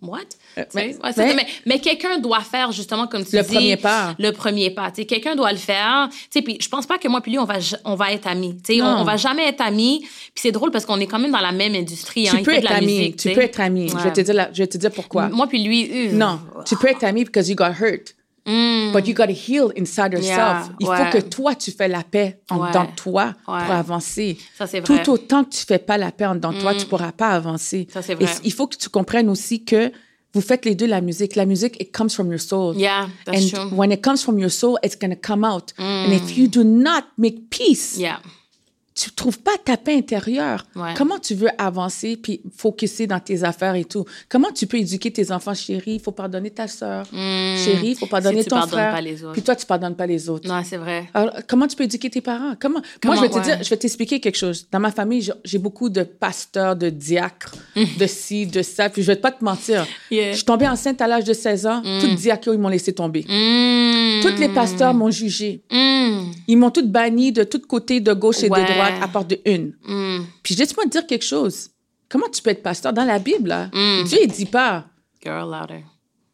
what? Euh, mais- Ouais, c'est- mais- mais mais quelqu'un doit faire, justement, comme tu Le dis. premier pas. Le premier pas. Tu quelqu'un doit le faire. Tu puis je pense pas que moi puis lui, on va, on va être amis. Tu on, on va jamais être amis. Puis c'est drôle parce qu'on est quand même dans la même industrie. hein. tu peux de être la ami. musique, tu peux être ami. Je, vais te dire la- je vais te dire pourquoi. Moi puis lui, euh, Non, tu peux être ami because you got hurt. hmm, But you got to heal inside yourself. Yeah, Il ouais. faut que toi, tu fais la paix en Ouais. dedans de toi pour avancer. Ça, c'est vrai. Tout autant que tu fais pas la paix en dedans de toi, tu pourras pas avancer. Ça, Et vrai. il faut que tu comprennes aussi que vous faites les deux la musique. La musique, it comes from your soul. Yeah, that's And true. when it comes from your soul, it's going to come out. And if mm. you do not make peace, Yeah. Tu trouves pas ta paix intérieure. Ouais. Comment tu veux avancer puis focuser dans tes affaires et tout? Comment tu peux éduquer tes enfants, chérie? Il faut pardonner ta soeur. Chérie, il faut pardonner Hmm. tu ton pardonnes frère. pas les autres. Puis toi, tu pardonnes pas les autres. Non, c'est vrai. Alors, comment tu peux éduquer tes parents? Comment? Comment, Moi, je vais te dire, je vais t'expliquer quelque chose. Dans ma famille, j'ai- beaucoup de pasteurs, de diacres, de ci, de ça. Puis je vais pas te mentir. Yeah. Je suis tombée enceinte à l'âge de 16 ans. Tous les diacres, ils m'ont laissé tomber. Mm. Tous les pasteurs m'ont jugé. Mm. Ils m'ont toutes banni de tous côtés, de gauche et Ouais. de droite, à part de une. Mm. Puis laisse-moi te dire quelque chose. Comment tu peux être pasteur? Dans la Bible, là, Mm. Dieu, il dit pas. Girl louder.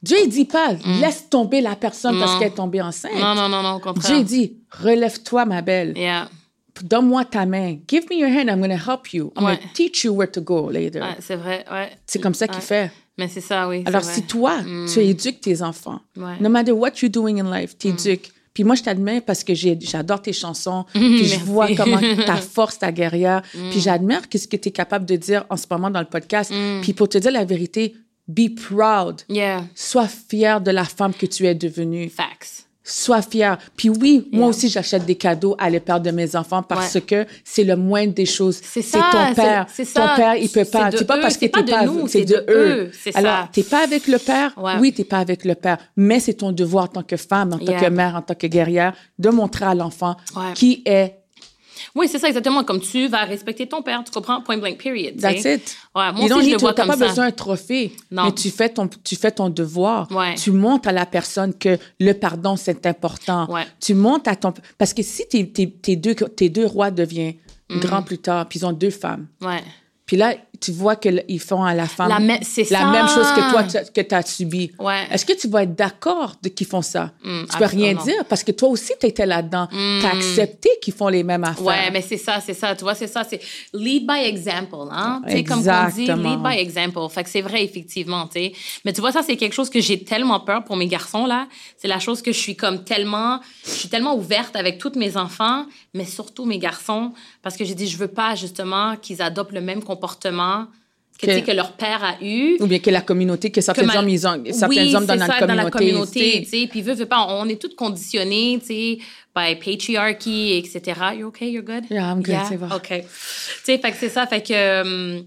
Dieu, il dit pas, laisse tomber la personne parce Mm. Qu'elle est tombée enceinte. Non, non, non, non, au contraire. Dieu, il dit, relève-toi, ma belle. Yeah. Donne-moi ta main. Give me your hand. I'm going to help you. I'm Ouais. going to teach you where to go later. Ouais, c'est vrai, ouais. C'est comme ça qu'il Ouais. fait. Mais c'est ça, oui. Alors, vrai. si toi, tu éduques tes enfants, no matter what you're doing in life, tu éduques. Puis moi, je t'admire parce que j'adore tes chansons. Puis je Merci. vois comment ta force, ta guerrière. Puis j'admire ce que tu es capable de dire en ce moment dans le podcast. Puis pour te dire la vérité, be proud. Yeah. Sois fier de la femme que tu es devenue. Facts. Sois fier. Puis oui, moi aussi, j'achète des cadeaux à les pères de mes enfants parce Ouais. que c'est le moindre des choses. C'est C'est ça, ton père. c'est- c'est Ton ça. père, il peut pas. C'est pas eux, parce que c'est pas t'es de pas, nous, c'est de de eux. eux, Alors, ça. t'es pas avec le père. Ouais. Oui, t'es pas avec le père, mais c'est ton devoir en tant que femme, en tant que mère, en tant que guerrière, de montrer à l'enfant Ouais. qui est. Oui, c'est ça, exactement. Comme tu vas respecter ton père, tu comprends? Point blank, period. tu That's sais? it. Ouais, moi aussi, je le vois pas besoin d'un trophée, Non. mais tu fais ton, tu fais ton devoir. Ouais. Tu montres à la personne que le pardon, c'est important. Ouais. Tu montres à ton... Parce que si tes, tes, tes deux, tes deux rois deviennent grand plus tard, puis ils ont deux femmes. Ouais. Puis là, tu vois qu'ils font à la femme La me- c'est la ça. même chose que toi, tu- que tu as subi. Ouais. Est-ce que tu vas être d'accord qu'ils font ça? Mm, tu peux rien dire parce que toi aussi, tu étais là-dedans. Tu as accepté qu'ils font les mêmes affaires. Ouais, mais c'est ça, c'est ça. Tu vois, c'est ça. C'est lead by example, hein? Tu sais, comme on dit, lead by example. Fait que c'est vrai, effectivement, sais. Mais tu vois, ça, c'est quelque chose que j'ai tellement peur pour mes garçons, là. C'est la chose que je suis comme tellement, je suis tellement ouverte avec tous mes enfants, mais surtout mes garçons, parce que j'ai dit, je veux pas, justement, qu'ils adoptent le même comportement que, Que- que leur père a eu. Ou bien que la communauté, que certains à- hommes, ils ont, certains oui, hommes dans, ça, la communauté, tu tu sais. sais. Puis, veut, veut pas, on est tous conditionnés, tu sais, by patriarchy, etc. You okay? You're good? Yeah, I'm good, c'est bon. OK. Tu sais, fait que c'est ça, fait que... euh,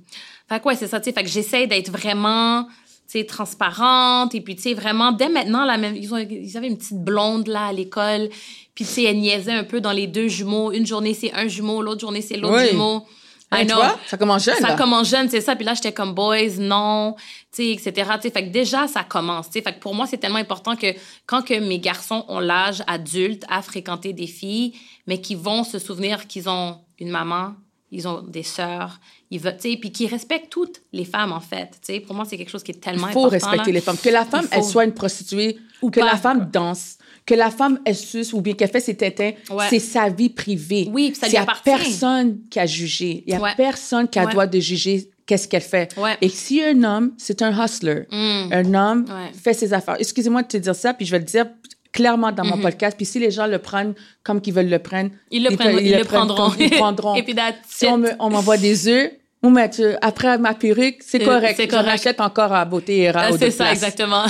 fait que ouais, c'est ça, tu sais, fait que j'essaie d'être vraiment, tu sais, transparente. Et puis, tu sais, vraiment, dès maintenant, là, même, ils, ont, ils avaient une petite blonde, là, à l'école. Puis, tu sais, elle niaisait un peu dans les deux jumeaux. Une journée, c'est un jumeau, l'autre journée, c'est l'autre Oui. jumeau. Hein, I tu know. vois, ça commence jeune, Ça là. commence jeune, c'est ça. Puis là, j'étais comme boys, non, tu sais, etc. Tu sais, fait que déjà, ça commence. Tu sais, fait que pour moi, c'est tellement important que quand que mes garçons ont l'âge adulte à fréquenter des filles, mais qui vont se souvenir qu'ils ont une maman, ils ont des sœurs, ils veulent, tu sais, puis qui respectent toutes les femmes, en fait. Tu sais, pour moi, c'est quelque chose qui est tellement Il faut important. respecter là. les femmes. Que la femme, elle soit une prostituée, Ou que pas. la femme danse, que la femme, elle suce ou bien qu'elle fait ses tétins, Ouais. c'est sa vie privée. Oui, ça lui Il y a appartient. personne qui a jugé. Il y a Ouais. personne qui a Ouais. droit de juger qu'est-ce qu'elle fait. Ouais. Et si un homme, c'est un hustler, Mm. un homme Ouais. fait ses affaires. Excusez-moi de te dire ça, puis je vais le dire clairement dans mon Mm-hmm. podcast. Puis si les gens le prennent comme qu'ils veulent le prendre, Ils le, ils prennent, ils le prendront. comme ils prendront. Et puis, si on me- m'envoie des œufs, ou mais tu- après ma perruque, c'est Euh, correct. c'est Je correct. rachète encore à Beauté et Ah, aux c'est ça, exactement.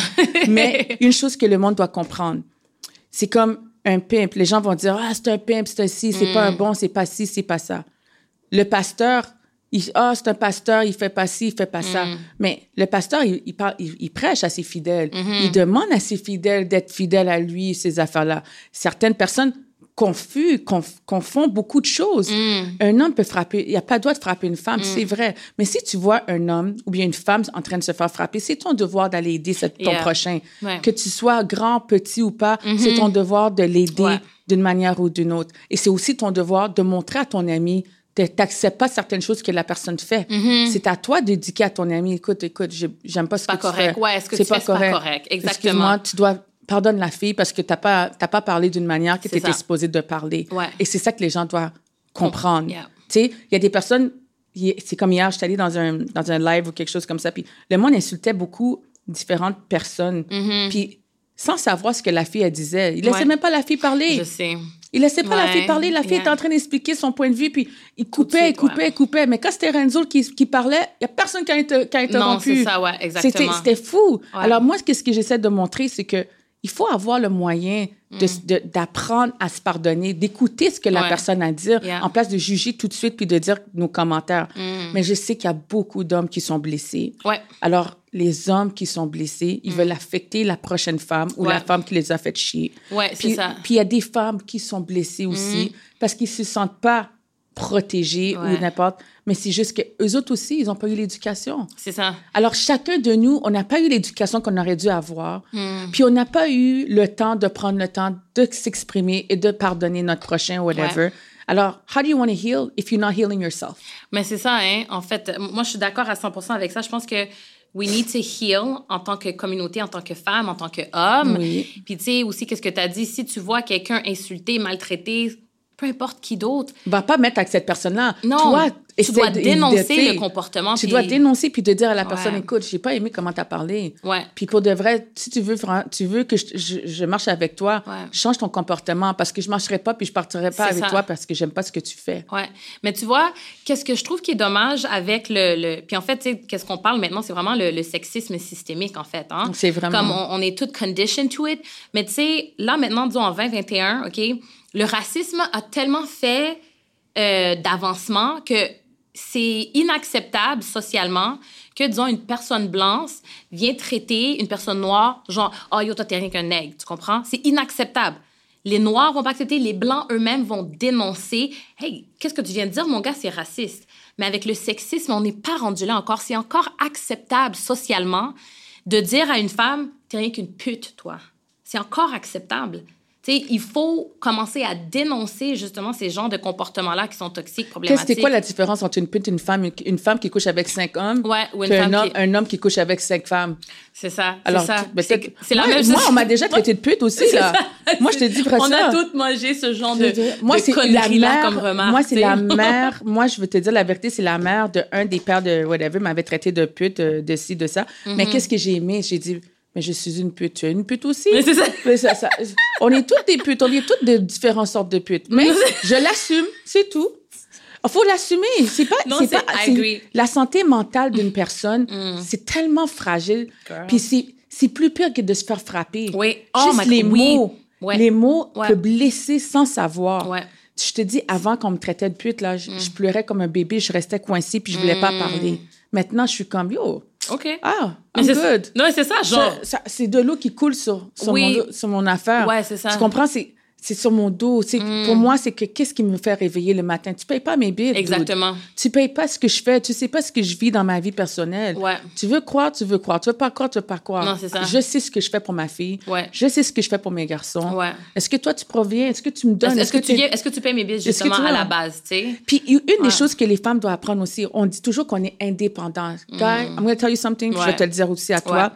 Mais une chose que le monde doit comprendre, c'est comme un pimp. Les gens vont dire ah c'est un pimp, c'est un ci, c'est Mm. pas un bon, c'est pas ci, c'est pas ça. Le pasteur, il ah c'est un pasteur, il fait pas ci, il fait pas ça. Mm. Mais le pasteur, il, il, parle, il, il prêche à ses fidèles. Mm-hmm. Il demande à ses fidèles d'être fidèles à lui, ces affaires-là. Certaines personnes confus, conf- confondent beaucoup de choses. Mm. Un homme peut frapper, il n'y a pas le droit de frapper une femme, c'est vrai. Mais si tu vois un homme ou bien une femme en train de se faire frapper, c'est ton devoir d'aller aider ton Yeah. prochain. Ouais. Mm-hmm. Que tu sois grand, petit ou pas, c'est ton devoir de l'aider Ouais. d'une manière ou d'une autre. Et c'est aussi ton devoir de montrer à ton ami que tu n'acceptes pas certaines choses que la personne fait. C'est à toi d'éduquer à ton ami, écoute, écoute, j'ai- j'aime pas ce Mm-hmm. pas que tu correct. fais. Ouais, ce que tu fais, c'est pas correct. Exactement. Excuse-moi, tu dois pardonne la fille parce que tu n'as pas, t'as pas parlé d'une manière que C'est tu étais ça. supposé de parler. Ouais. Et c'est ça que les gens doivent comprendre. Yeah. Tu sais, il y a des personnes, c'est comme hier, j'étais allée dans un, dans un live ou quelque chose comme ça, puis le monde insultait beaucoup différentes personnes. Puis sans savoir ce que la fille, elle disait. Il laissait Mm-hmm. Ouais. même pas la fille parler. Je sais. Il laissait pas la fille parler. La fille yeah. était en train d'expliquer son point de vue, puis il coupait, il coupait, il coupait. Mais quand c'était Renzo qui, qui parlait, il y a personne qui a, été, qui a interrompu. Non, c'est ça, ouais, C'était, exactement. c'était fou. Ouais. Alors moi, ce que, ce que j'essaie de montrer, c'est que il faut avoir le moyen de- d'apprendre à se pardonner, d'écouter ce que la Mm. Ouais. personne a à dire, Yeah. en place de juger tout de suite puis de dire nos commentaires. Mm. Mais je sais qu'il y a beaucoup d'hommes qui sont blessés. Ouais. Alors, les hommes qui sont blessés, ils veulent affecter la prochaine femme ou Mm. Ouais. la femme qui les a fait chier. Ouais, c'est Puis, ça. Mm. puis il y a des femmes qui sont blessées aussi parce qu'ils se sentent pas protégés Ouais. ou n'importe. Mais c'est juste que eux autres aussi, ils n'ont pas eu l'éducation. C'est ça. Alors, chacun de nous, on n'a pas eu l'éducation qu'on aurait dû avoir. Hmm. Puis, on n'a pas eu le temps de prendre le temps de s'exprimer et de pardonner notre prochain, whatever. Ouais. Alors, how do you want to heal if you're not healing yourself? Mais c'est ça, hein. En fait, euh, moi, je suis d'accord à 100% avec ça. Je pense que we need to heal en tant que communauté, en tant que femme, en tant qu'homme. Oui. Puis, tu sais, aussi, qu'est-ce que tu as dit? Si tu vois quelqu'un insulté, maltraité, peu importe qui d'autre, Va pas mettre avec cette personne-là. non, Toi, tu essaie dois de- dénoncer de- le comportement. Tu puis- dois dénoncer puis de dire à la personne, Ouais. écoute, j'ai pas aimé comment tu as parlé. Ouais. Puis pour de vrai, si tu veux, tu veux que je, je- je marche avec toi, Ouais. change ton comportement parce que je marcherai pas puis je partirai pas avec ça. toi parce que j'aime pas ce que tu fais. Ouais. Mais tu vois, qu'est-ce que je trouve qui est dommage avec le. le... Puis en fait, tu qu'est-ce qu'on parle maintenant, c'est vraiment le, le sexisme systémique, en fait. Hein? C'est vraiment- Comme on, on est toutes conditioned to it. Mais tu sais, là, maintenant, disons en 2021, OK, le racisme a tellement fait euh, d'avancement que c'est inacceptable socialement que, disons, une personne blanche vient traiter une personne noire, genre, oh yo, toi, t'es rien qu'un nègre, tu comprends? C'est inacceptable. Les Noirs vont pas accepter, les Blancs eux-mêmes vont dénoncer. Hey, qu'est-ce que tu viens de dire, mon gars, c'est raciste. Mais avec le sexisme, on n'est pas rendu là encore. C'est encore acceptable socialement de dire à une femme, t'es rien qu'une pute, toi. C'est encore acceptable. Il faut commencer à dénoncer justement ces genres de comportements-là qui sont toxiques, problématiques. C'est quoi la différence entre une pute et une femme, une, une femme qui couche avec cinq hommes, Ouais, ou une puis femme un, homme, qui- un homme qui couche avec cinq femmes? C'est ça, c'est Alors, ben, C'est la moi, même Moi, chose. on m'a déjà traité de pute aussi, là. Moi, je te dis vrai On a toutes mangé ce genre de, moi, de c'est la conneries-là mère. comme remarque. moi, c'est la mère. Moi, je veux te dire la vérité, c'est la mère de un des pères de whatever m'avait traité de pute, euh, de ci, de ça. Mais Mhm. qu'est-ce que j'ai aimé? J'ai dit, mais je suis une pute. Tu es une pute aussi? Mais c'est ça. Mais ça- ça- on est toutes des putes. On est toutes de différentes sortes de putes. Mais je l'assume, c'est tout. Il faut l'assumer. C'est pas, Non, c'est pas, la santé mentale d'une personne, c'est tellement fragile. Girl. Puis c'est, c'est plus pire que de se faire frapper. Oui. Oh, Juste les oui. mots. Ouais. Les mots Ouais. peuvent blesser sans savoir. Ouais. Je te dis, avant qu'on me traitait de pute, là, je, je pleurais comme un bébé, je restais coincée, puis je voulais pas parler. Maintenant, je suis comme, yo, OK. ah, Mais I'm c'est- good. Non, c'est ça, genre. Ça- ça- c'est de l'eau qui coule sur, sur, Oui. mon, sur mon affaire. Ouais, c'est ça. Tu comprends? C'est, c'est sur mon dos. C'est, Pour moi, c'est que qu'est-ce qui me fait réveiller le matin? Tu payes pas mes billes. dude. Exactement. Tu payes pas ce que je fais. Tu sais pas ce que je vis dans ma vie personnelle. Ouais. Tu veux croire, tu veux croire. Tu veux pas croire, tu veux pas croire. Non, c'est ça. Je sais ce que je fais pour ma fille. Ouais. Je sais ce que je fais pour mes garçons. Ouais. Est-ce que toi, tu proviens? Est-ce que tu me donnes? Est-ce que, tu t'es- viens- est-ce que tu payes mes billes que justement tu à la base, tu sais? Puis une Ouais. des choses que les femmes doivent apprendre aussi, on dit toujours qu'on est indépendant. Guy, I'm going to tell you something, je Mm. Vais te le dire aussi à toi.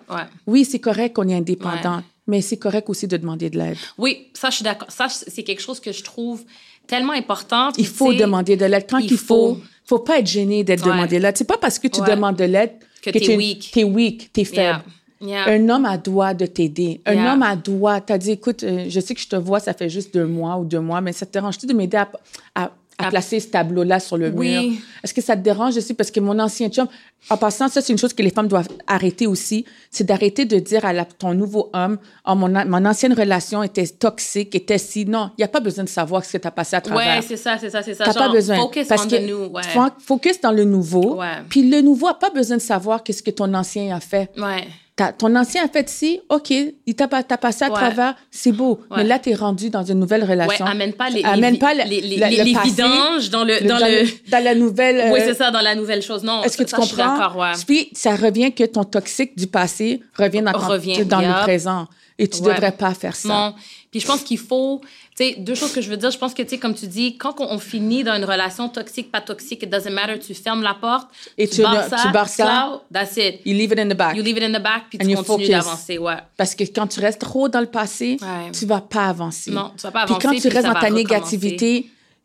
Oui, c'est correct qu'on est indépendant, mais c'est correct aussi de demander de l'aide. Oui, ça, je suis d'accord. Ça, c'est quelque chose que je trouve tellement important. Il faut demander de l'aide. Quand il il faut, faut. faut pas être gêné d'être Ouais. demandé de l'aide. C'est pas parce que tu Ouais. demandes de l'aide Que que, t'es tu weak. T'es weak, t'es faible. Yeah. Yeah. Un homme a droit de t'aider. Un Yeah. homme a droit. T'as dit, écoute, euh, je sais que je te vois, ça fait juste deux mois ou deux mois, mais ça te dérange-tu de m'aider à, à, à placer ce tableau-là sur le Oui. mur? Est-ce que ça te dérange aussi? Parce que mon ancien chum, en passant, ça, c'est une chose que les femmes doivent arrêter aussi, c'est d'arrêter de dire à la- ton nouveau homme, oh, mon, mon ancienne relation était toxique, était si. Non, il n'y a pas besoin de savoir ce que tu as passé à travers. Ouais, c'est ça, c'est ça, c'est ça. T'as pas Genre, besoin. Focus parce on que the new. Ouais. fo- focus dans le nouveau. Puis le nouveau a pas besoin de savoir qu'est-ce que ton ancien a fait. Ouais. Ton ancien a fait ci, OK, il t'a pas- t'as passé à Ouais. travers, c'est beau. Ouais. Mais là, t'es rendu dans une nouvelle Ouais, relation. amène pas les, Amène les, pas le- les, les, le- les- le les passé, vidanges dans le, dans le, dans la nouvelle. oui, euh, c'est ça, dans la nouvelle chose. Non, Est-ce que tu ça, je suis comprends? ouais. Puis ça revient que ton toxique du passé revient dans, ton- Revient, dans le présent. Et tu Ouais. devrais pas faire ça. Non. Puis je pense qu'il faut, tu sais, deux choses que je veux dire. Je pense que, tu sais, comme tu dis, quand on, on finit dans une relation toxique, pas toxique, it doesn't matter, tu fermes la porte, Et tu- barres tu barres ça. that's it. You leave it in the back. You leave it in the back, puis And tu continues d'avancer, ouais. Parce que quand tu restes trop dans le passé, Ouais. tu vas pas avancer. Non, tu vas pas Puis avancer, quand tu puis restes ça dans ta négativité,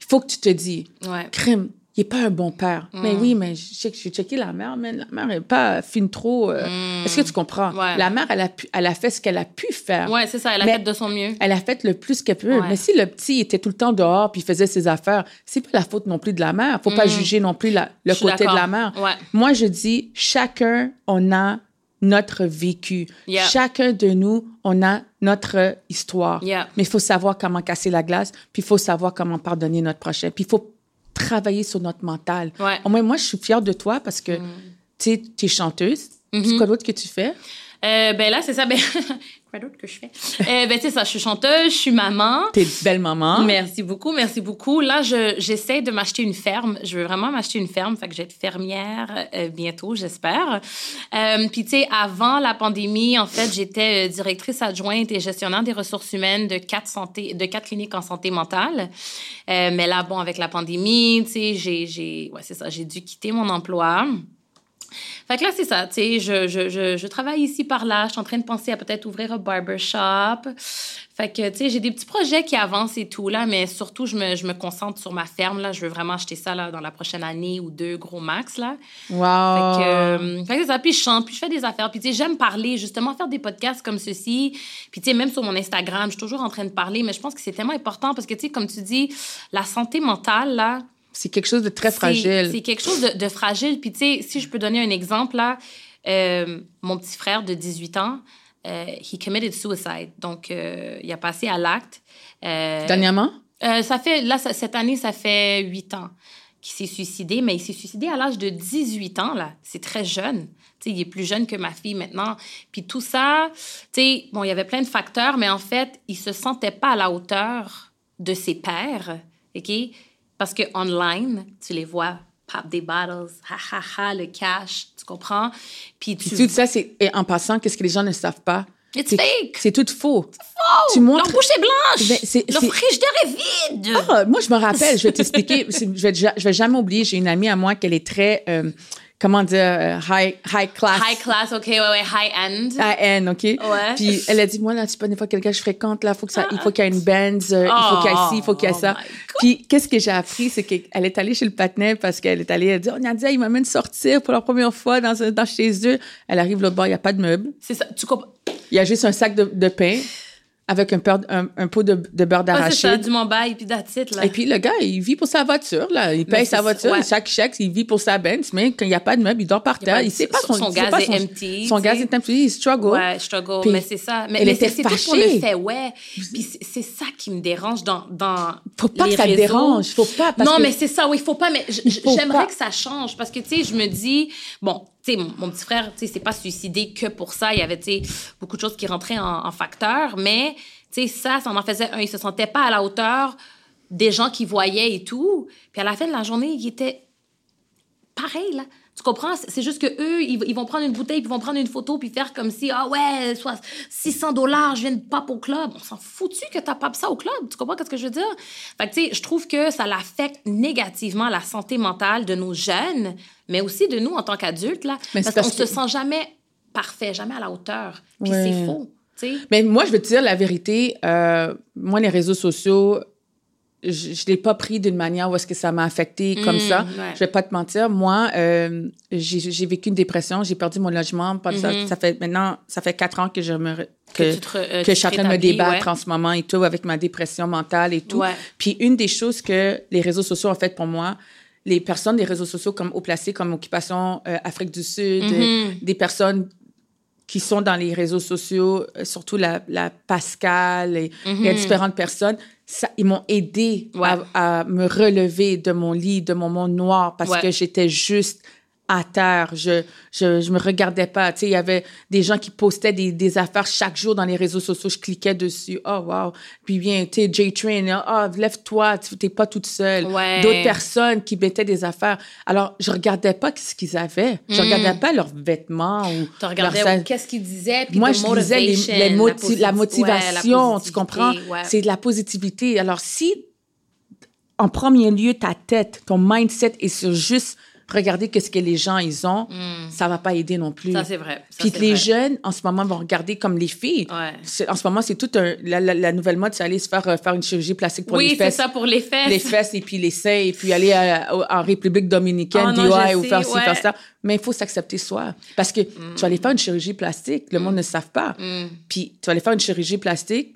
il faut que tu te dis, Ouais. crime, il est pas un bon père. Mais oui, mais je j'ai checké la mère, mais la mère est pas fine trop. euh, Est-ce que tu comprends? Ouais. La mère, elle a, pu- elle a fait ce qu'elle a pu faire. Ouais, c'est ça, elle a fait de son mieux. Elle a fait le plus qu'elle peut. Ouais. Mais si le petit était tout le temps dehors puis faisait ses affaires, c'est pas la faute non plus de la mère. Faut pas juger non plus la- le Mm. Suis côté de la mère. Ouais. Moi, je dis, chacun, on a notre vécu. Yeah. Chacun de nous, on a notre histoire. Yeah. Mais il faut savoir comment casser la glace, puis il faut savoir comment pardonner notre prochain. Puis il faut travailler sur notre mental. Ouais. Mm. Au moins, moi, je suis fière de toi parce que, tu sais, tu es chanteuse. Mm-hmm. C'est quoi d'autre que tu fais? Euh, ben là, c'est ça. Ben, quoi d'autre que je fais? Euh, ben, c'est ça, je suis chanteuse, je suis maman. T'es une belle maman. Merci beaucoup, merci beaucoup. Là, je, j'essaie de m'acheter une ferme. Je veux vraiment m'acheter une ferme, fait que je vais être fermière euh, bientôt, j'espère. Euh, Puis, tu sais, avant la pandémie, en fait, j'étais euh, directrice adjointe et gestionnaire des ressources humaines de quatre, santé, de quatre cliniques en santé mentale. Euh, mais là, bon, avec la pandémie, tu sais, j'ai, j'ai, ouais, c'est ça, j'ai dû quitter mon emploi. Fait que là, c'est ça, tu sais, je, je, je, je travaille ici par là. Je suis en train de penser à peut-être ouvrir un barbershop. Fait que, tu sais, j'ai des petits projets qui avancent et tout, là, mais surtout, je me, je me concentre sur ma ferme, là. Je veux vraiment acheter ça, là, dans la prochaine année ou deux, gros max, là. Wow. Fait que, euh, fait que c'est ça. Puis je chante, puis je fais des affaires. Puis, tu sais, j'aime parler, justement, faire des podcasts comme ceci. Puis, tu sais, même sur mon Instagram, je suis toujours en train de parler, mais je pense que c'est tellement important parce que, tu sais, comme tu dis, la santé mentale, là, c'est quelque chose de très fragile. C'est quelque chose de, de fragile. Puis, tu sais, si je peux donner un exemple, là, euh, mon petit frère de 18 ans, euh, he committed suicide. Donc, euh, il a passé à l'acte. Euh, Dernièrement? ça fait, là, ça- cette année, ça fait 8 ans qu'il s'est suicidé, mais il s'est suicidé à l'âge de 18 ans, là. C'est très jeune. Tu sais, il est plus jeune que ma fille maintenant. Puis tout ça, tu sais, bon, il y avait plein de facteurs, mais en fait, il se sentait pas à la hauteur de ses pairs, OK? Parce que online, tu les vois pop des bottles, ha ha ha, le cash, tu comprends? Puis tu... Puis tout ça, c'est. Et en passant, qu'est-ce que les gens ne savent pas? It's C'est- fake. C'est tout faux. Oh, Tu montres- Leur bouche est blanche. Ben, c'est- c'est- frigidaire est vide. Ah, moi, je me rappelle, je vais t'expliquer. c'est- Je vais, je vais jamais oublier, j'ai une amie à moi qu'elle est très, euh, comment dire, euh, high, high class. High class, OK, ouais, ouais, high end. AN, OK? Ouais. Puis elle a dit, moi, là, c'est pas des fois quelqu'un que je fréquente, là, faut que ça, il faut qu'il y ait une Benz, euh, il faut qu'il y ait ci, il faut qu'il y ait Oh ça. Puis qu'est-ce que j'ai appris, c'est qu'elle est allée chez le patinet parce qu'elle est allée, elle dit, oh, Nadia, il m'amène sortir pour la première fois dans, dans chez eux. Elle arrive bord, il n'y a pas de meubles. C'est ça. Tu comprends? Il y a juste un sac de, de pain avec un, peur- un, un pot de, de beurre Ah, d'arachide. du Mumbai, puis it, là. Et puis, le gars, il vit pour sa voiture, là. Il paye sa voiture, ouais. chaque chèque, il vit pour sa Benz, mais quand il n'y a pas de meubles, il dort par Il terre. pas- Il sait pas son- son, il gaz pas est son- empty, Son tu gaz est empty, il struggle. Ouais, struggle, Puis mais c'est ça. Mais, c'est tout pour le fait, ouais. Puis c'est ça qui me dérange dans, dans Faut pas les que ça te dérange. Faut pas, parce non, que- mais c'est ça, oui, il faut pas. Mais Il j'aimerais que ça change parce que, tu sais, je me dis, bon, mon, petit frère, tu sais, c'est pas suicidé que pour ça. Il y avait, tu sais, beaucoup de choses qui rentraient en, facteur, mais, tu sais, ça, ça en faisait un. Il se sentait pas à la hauteur des gens qui voyaient et tout. Puis à la fin de la journée, il était pareil, là. Tu comprends? C'est juste que eux, ils, ils vont prendre une bouteille, puis ils vont prendre une photo, puis faire comme si, ah ouais, soit 600 dollars, je viens de pape au club. On s'en foutu que t'as pape ça au club. Tu comprends ce que je veux dire? Fait que, tu sais, je trouve que ça l'affecte négativement la santé mentale de nos jeunes, mais aussi de nous en tant qu'adultes, là. Mais parce qu'on parce se que- sent jamais parfait, jamais à la hauteur. Puis Ouais. c'est faux, tu sais. Mais moi, je veux te dire la vérité. euh, moi, les réseaux sociaux, je, je l'ai pas pris d'une manière où est-ce que ça m'a affecté comme Mm, ça. ouais. Je vais pas te mentir. Moi, euh, j'ai vécu une dépression. J'ai perdu mon logement. Ça, Mhm. ça fait maintenant, ça fait quatre ans que je me Que que, te euh, que tu je suis en train de me débattre ouais. en ce moment et tout avec ma dépression mentale et tout. Ouais. Puis une des choses que les réseaux sociaux ont fait pour moi, les personnes des réseaux sociaux comme Haut Placé, comme Occupation euh, Afrique du Sud, Mhm. euh, des personnes qui sont dans les réseaux sociaux, euh, surtout la, la Pascal, et y a différentes personnes, ça, ils m'ont aidé. Ouais. à, à me relever de mon lit, de mon monde noir, parce Ouais. que j'étais juste à terre. Je, je, je me regardais pas. Tu sais, il y avait des gens qui postaient des, des affaires chaque jour dans les réseaux sociaux. Je cliquais dessus. Oh, wow. Puis bien, tu sais, J-Train, ah, lève-toi, tu t'es pas toute seule. Ouais. D'autres personnes qui mettaient des affaires. Alors, je regardais pas ce qu'ils avaient. Je regardais pas leurs vêtements ou Mm. Tu regardais leurs- qu'est-ce qu'ils disaient, puis moi, je disais les, les moti- la ouais, motivation, tu comprends? ouais. C'est de la positivité. Alors, si, en premier lieu, ta tête, ton mindset est sur juste regarder qu'est-ce que les gens, ils ont, ça va pas aider non plus. Mm. Ça, c'est vrai. Ça, Puis les vrai. jeunes, en ce moment, vont regarder comme les filles. Ouais. En ce moment, c'est tout un... La, la- la nouvelle mode, c'est aller se faire, euh, faire une chirurgie plastique pour les Oui, c'est fesses. ça pour les fesses. Les fesses et puis les seins, et puis aller au- en République dominicaine, Oh non, DIY, je ou faire ci, ouais. faire ça. Mais il faut s'accepter soi. Parce que tu vas aller faire une chirurgie plastique, le monde ne savent pas. Mm. Puis tu vas aller faire une chirurgie plastique.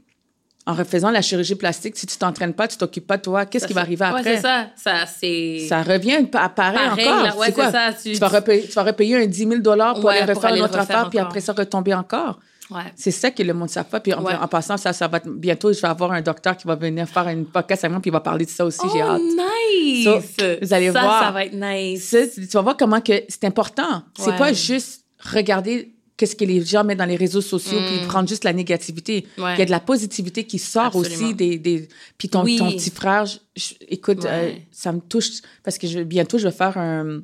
En refaisant la chirurgie plastique, si tu t'entraînes pas, tu t'occupes pas de toi, qu'est-ce qui va arriver ouais, après? c'est ça. Ça, c'est... Ça revient à pareil, Pareil, encore. ouais, C'est quoi? ça, tu- Tu, vas repayer, tu vas repayer un 10 000 pour Ouais, aller pour refaire aller une autre affaire, puis après ça, retomber encore. Ouais. C'est ça que le monde ne sait pas. Puis en, Ouais. en passant, ça, ça va être- bientôt, je vais avoir un docteur qui va venir faire une podcast avec moi, puis il va parler de ça aussi. J'ai Oh, hâte. nice! Ça, vous allez Ça, voir. Ça va être nice. Tu vas voir comment que c'est important. C'est Ouais. pas juste regarder qu'est-ce que les gens mettent dans les réseaux sociaux puis prendre juste la négativité. Mm. Ouais. Il y a de la positivité qui sort Absolument. aussi des, des puis ton, Oui. ton petit frère, je- je- écoute, Ouais. euh, ça me touche parce que je, bientôt je vais faire un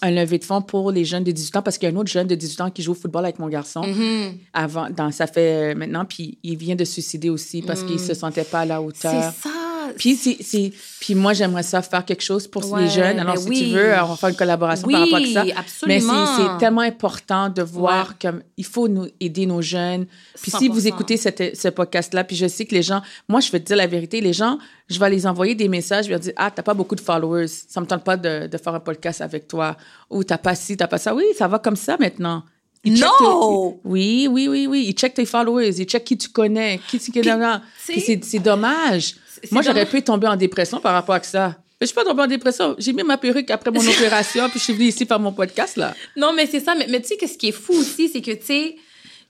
un levée de fonds pour les jeunes de 18 ans parce qu'il y a un autre jeune de 18 ans qui joue au football avec mon garçon Mhm. avant dans ça fait euh, maintenant puis il vient de se suicider aussi parce qu'il se sentait pas à la hauteur. Mm. C'est ça. Puis, c'est, c'est- puis moi, j'aimerais ça faire quelque chose pour Ouais, les jeunes. Alors, ben si oui. tu veux, on va faire une collaboration Oui, par rapport à ça. Mais c'est, absolument. c'est tellement important de voir Ouais. comme il faut nous aider nos jeunes. Puis si vous 100%. écoutez cette, ce podcast-là, puis je sais que les gens, moi, je vais te dire la vérité, les gens, je vais les envoyer des messages, je vais leur dire, ah, t'as pas beaucoup de followers, ça me tente pas de, de faire un podcast avec toi. Ou t'as pas ci, t'as pas ça. Oui, ça va comme ça maintenant. Checkent Non! tes- oui, oui, oui, oui. Ils checkent tes followers, ils checkent qui tu connais, qui tu connais. c'est dommage. Moi, j'aurais pu tomber en dépression par rapport à ça. Mais je suis pas tombée en dépression. J'ai mis ma perruque après mon opération, puis je suis venue ici faire mon podcast, là. Non, mais c'est ça. Mais, mais tu sais, qu'est-ce qui est fou aussi, c'est que, tu sais,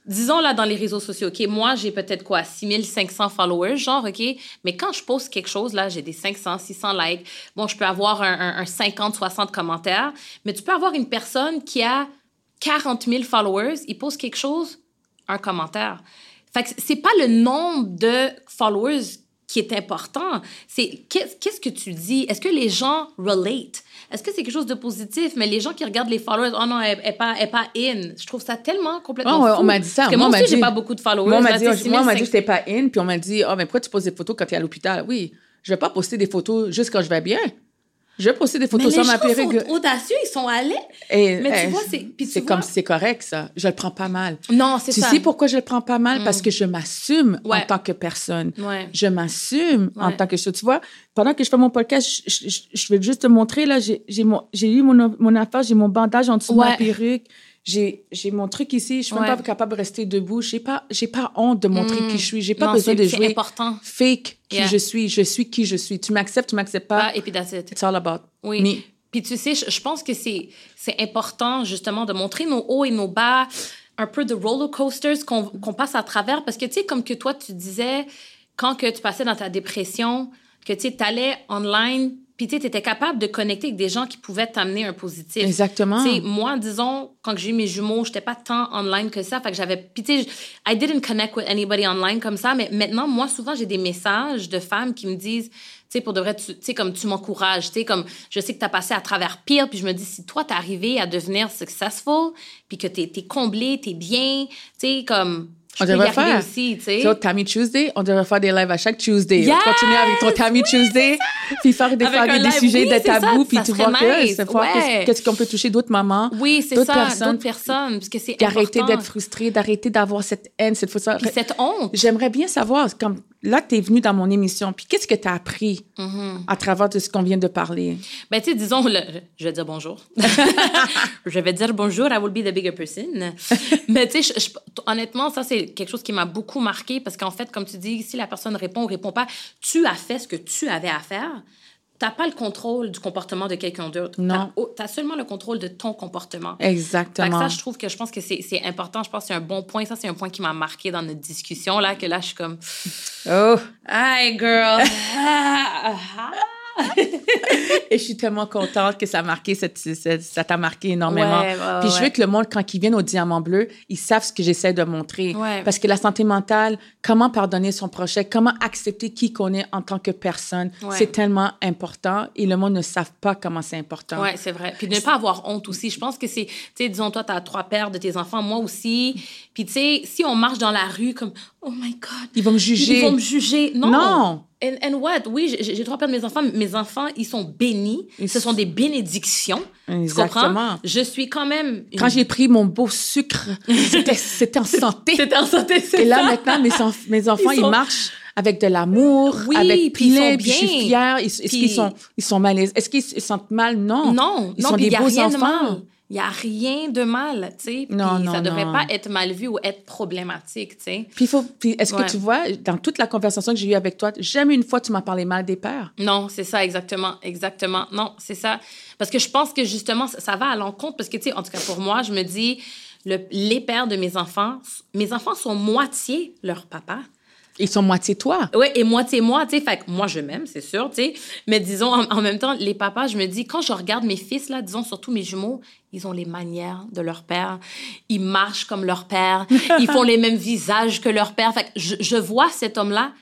disons là dans les réseaux sociaux, OK, moi, j'ai peut-être quoi, 6500 followers, genre, OK, mais quand je poste quelque chose, là, j'ai des 500, 600 likes. Bon, je peux avoir un, un- un 50, 60 commentaires, mais tu peux avoir une personne qui a 40 000 followers, il poste quelque chose, un commentaire. Fait que c'est pas le nombre de followers qui est important. C'est qu'est- qu'est-ce que tu dis? Est-ce que les gens relate? Est-ce que c'est quelque chose de positif? Mais les gens qui regardent les followers, oh non, elle n'est pas, elle pas in. Je trouve ça tellement complètement Oh, ouais, on m'a dit ça. Parce que Moi, moi, aussi, j'ai pas beaucoup de followers. Moi, on m'a dit, sais, moi, on m'a dit que 6500. j'étais pas in, puis on m'a dit, oh, mais pourquoi tu poses des photos quand tu es à l'hôpital? Oui, je vais pas poster des photos juste quand je vais bien. Je vais poster des Mais photos les sans ma perruque. sont audacieux, ils sont allés. Et, Mais tu eh, vois, c'est- tu c'est comme c'est correct, ça. Je le prends pas mal. Non, c'est Tu ça. sais pourquoi je le prends pas mal? Parce que je m'assume en tant que personne. Ouais. Je m'assume en tant que chose. Tu vois, pendant que je fais mon podcast, je, je, je vais juste te montrer, là, j'ai eu mon, mon affaire, j'ai mon bandage en dessous de ma perruque. J'ai mon truc ici. Je suis même pas capable de rester debout. J'ai pas, j'ai pas honte de montrer Mm. qui je suis. J'ai pas Non, besoin de jouer important. fake qui Yeah. je suis. Je suis qui je suis. Tu m'acceptes, tu m'acceptes pas. Ah, et puis that's it. It's all about Oui. me. Puis tu sais, je, pense que c'est c'est important justement de montrer nos hauts et nos bas, un peu de roller coasters qu'on qu'on passe à travers. Parce que tu sais, comme que toi, tu disais, quand que tu passais dans ta dépression, que tu allais online, puis tu étais capable de connecter avec des gens qui pouvaient t'amener un positif. Exactement. Tu sais, moi, disons, quand j'ai eu mes jumeaux, j'étais pas tant online que ça. Fait que j'avais. Puis, tu sais, I didn't connect with anybody online comme ça. Mais maintenant, moi, souvent, j'ai des messages de femmes qui me disent, tu sais, pour de vrai, tu tu sais, comme tu m'encourages, tu sais, comme je sais que tu as passé à travers pire. Puis je me dis, si toi, t'es arrivé à devenir successful, puis que t'es es comblé, t'es bien, tu sais, comme. Je On devrait faire. aussi, tu sais. So, Tammy Tuesday, on devrait faire des lives à chaque Tuesday. Yes! Continuer avec ton Tammy Tuesday, puis faire des, faire des sujets oui, de tabou, puis vois que nice, voir ouais. qu'est-ce qu'on peut toucher d'autres mamans, Oui, c'est d'autres ça, personnes. d'autres personnes, parce que c'est d'arrêter d'être frustré, d'arrêter d'avoir cette haine, cette Puis cette honte. J'aimerais bien savoir, comme là, tu es venu dans mon émission, puis qu'est-ce que tu as appris Mm-hmm. à travers de ce qu'on vient de parler? Ben, tu sais, disons, le- je vais dire bonjour. je vais dire bonjour, I will be the bigger person. Mais tu sais, honnêtement, ça, c'est quelque chose qui m'a beaucoup marqué parce qu'en fait, comme tu dis, si la personne répond ou répond pas, tu as fait ce que tu avais à faire. Tu n'as pas le contrôle du comportement de quelqu'un d'autre. Non. Tu as seulement le contrôle de ton comportement. Exactement. ça, je trouve que je pense que c'est c'est important. Je pense que c'est un bon point. Ça, c'est un point qui m'a marqué dans notre discussion, là, que là, je suis comme, Oh! Hi, girl. Et je suis tellement contente que ça a marqué, cette, cette- ça t'a marqué énormément. Ouais, ouais, Puis je ouais. veux que le monde, quand ils viennent au Diamant Bleu, ils savent ce que j'essaie de montrer. Parce que la santé mentale, comment pardonner son projet, comment accepter qui qu'on est en tant que personne, c'est tellement important et le monde ne savent pas comment c'est important. Ouais, c'est vrai. Puis de ne pas avoir honte aussi. Je pense que c'est, tu sais, disons, toi, tu as trois pères de tes enfants, moi aussi. Puis, tu sais, si on marche dans la rue comme, oh my God. Ils vont me juger. Ils vont me juger. Non. Non. And, and what? Oui, j'ai trois pères de mes enfants. Mes enfants, ils sont bénis. Ils Ce sont des bénédictions. Tu Exactement. comprends? Je suis quand même. une- Quand j'ai pris mon beau sucre, c'était- en santé. C'était en santé, c'est Et là, ça. maintenant, mes, enf- mes enfants, Ils ils, sont- marchent avec de l'amour, Oui, avec puis ils plein, sont puis je suis bien. fière. Est-ce qu'ils sont, ils sont mal Est-ce qu'ils se sentent mal? Non. Non, Ils non, sont des beaux de enfants. Il y a rien de mal, tu sais. Non, non, ça devrait non. pas être mal vu ou être problématique, tu sais. Puis, faut, puis est-ce Ouais. que tu vois, dans toute la conversation que j'ai eue avec toi, jamais une fois tu m'as parlé mal des pères? Non, c'est ça, exactement, exactement. Non, c'est ça. Parce que je pense que justement, ça, ça va à l'encontre. Parce que, tu sais, en tout cas, pour moi, je me dis, le, les pères de mes enfants, mes enfants sont moitié leur papa. Ils sont moitié toi. Oui, et moitié moi, tu sais. Fait que moi, je m'aime, c'est sûr, tu sais. Mais disons, en, en même temps, les papas, je me dis, quand je regarde mes fils, là, disons, surtout mes jumeaux, ils ont les manières de leur père. Ils marchent comme leur père. ils font les mêmes visages que leur père. Fait que je, je vois cet homme-là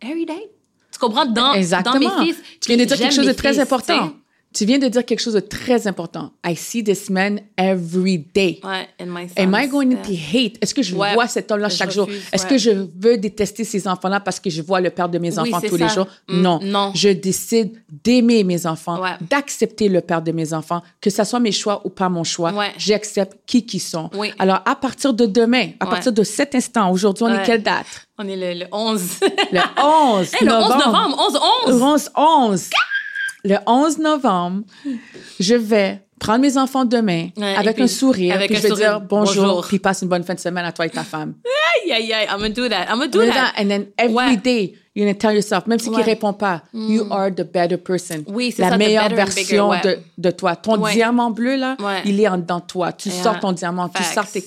every day. Tu comprends? Dans, Exactement. dans mes fils. Tu viens de dire quelque chose de très fils, important. Tu viens de dire quelque chose de très important. I see this man every day. Ouais, my Am I going yeah. to hate? Est-ce que je Ouais. vois cet homme-là chaque jour? Est-ce ouais. que je veux détester ces enfants-là parce que je vois le père de mes enfants tous les ça. jours? Mm, non. non. Je décide d'aimer mes enfants, d'accepter le père de mes enfants, que ce soit mes choix ou pas mon choix. J'accepte qui qu'ils sont. Oui. Alors, à partir de demain, à partir de cet instant, aujourd'hui, on est quelle date? On est le, le 11. Le 11 Hey, le 11 novembre. novembre, 11-11. 11, 11. Le 11 novembre, je vais prendre mes enfants demain Ouais, avec puis, un sourire, avec puis un je vais sourire, dire bonjour, bonjour. puis passe une bonne fin de semaine à toi et ta femme. Aïe, aïe, aïe. I'm gonna do that. I'm gonna do that. And then every Ouais. day, you're gonna tell yourself, même si Ouais. ne répond pas, you are the better person. Oui, c'est La ça, meilleure bigger, version ouais. de, de toi. Ton diamant bleu, là, il est en dedans de toi. Tu Yeah. sors ton diamant, tu Facts. sors tes-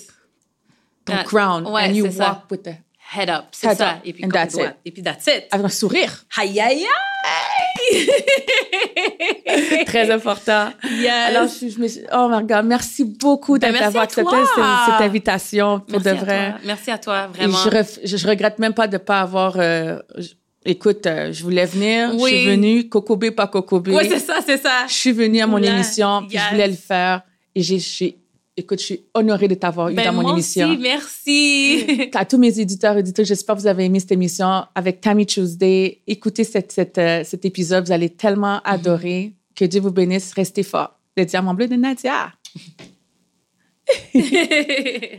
ton Yeah. crown, and you ça. walk with the- Head up, c'est ça. up, Et puis, that's it. Et puis, that's it. avec un sourire. Aïe, aïe, aïe! Très important. Yes. Alors, je, je me suis- oh my God, merci beaucoup Ben, d'avoir à accepté cette, cette invitation pour Merci de à vrai. toi. Merci à toi, vraiment. je, ref- je, je regrette même pas de pas avoir. euh, Écoute, euh, je voulais venir, je suis venue, cocobé pas cocobé. Oui, c'est ça, c'est ça. Je suis venue à mon émission, je voulais le faire. Et j'ai, écoute, je suis honorée de t'avoir eu ben, dans mon moi émission. Aussi, merci. à tous mes éditeurs, éditeurs, j'espère que vous avez aimé cette émission avec Tammy Tuesday. Écoutez cette, cette, euh, cet épisode, vous allez tellement mm-hmm. adorer. Que Dieu vous bénisse, restez fort. Le diamant bleu de Nadia.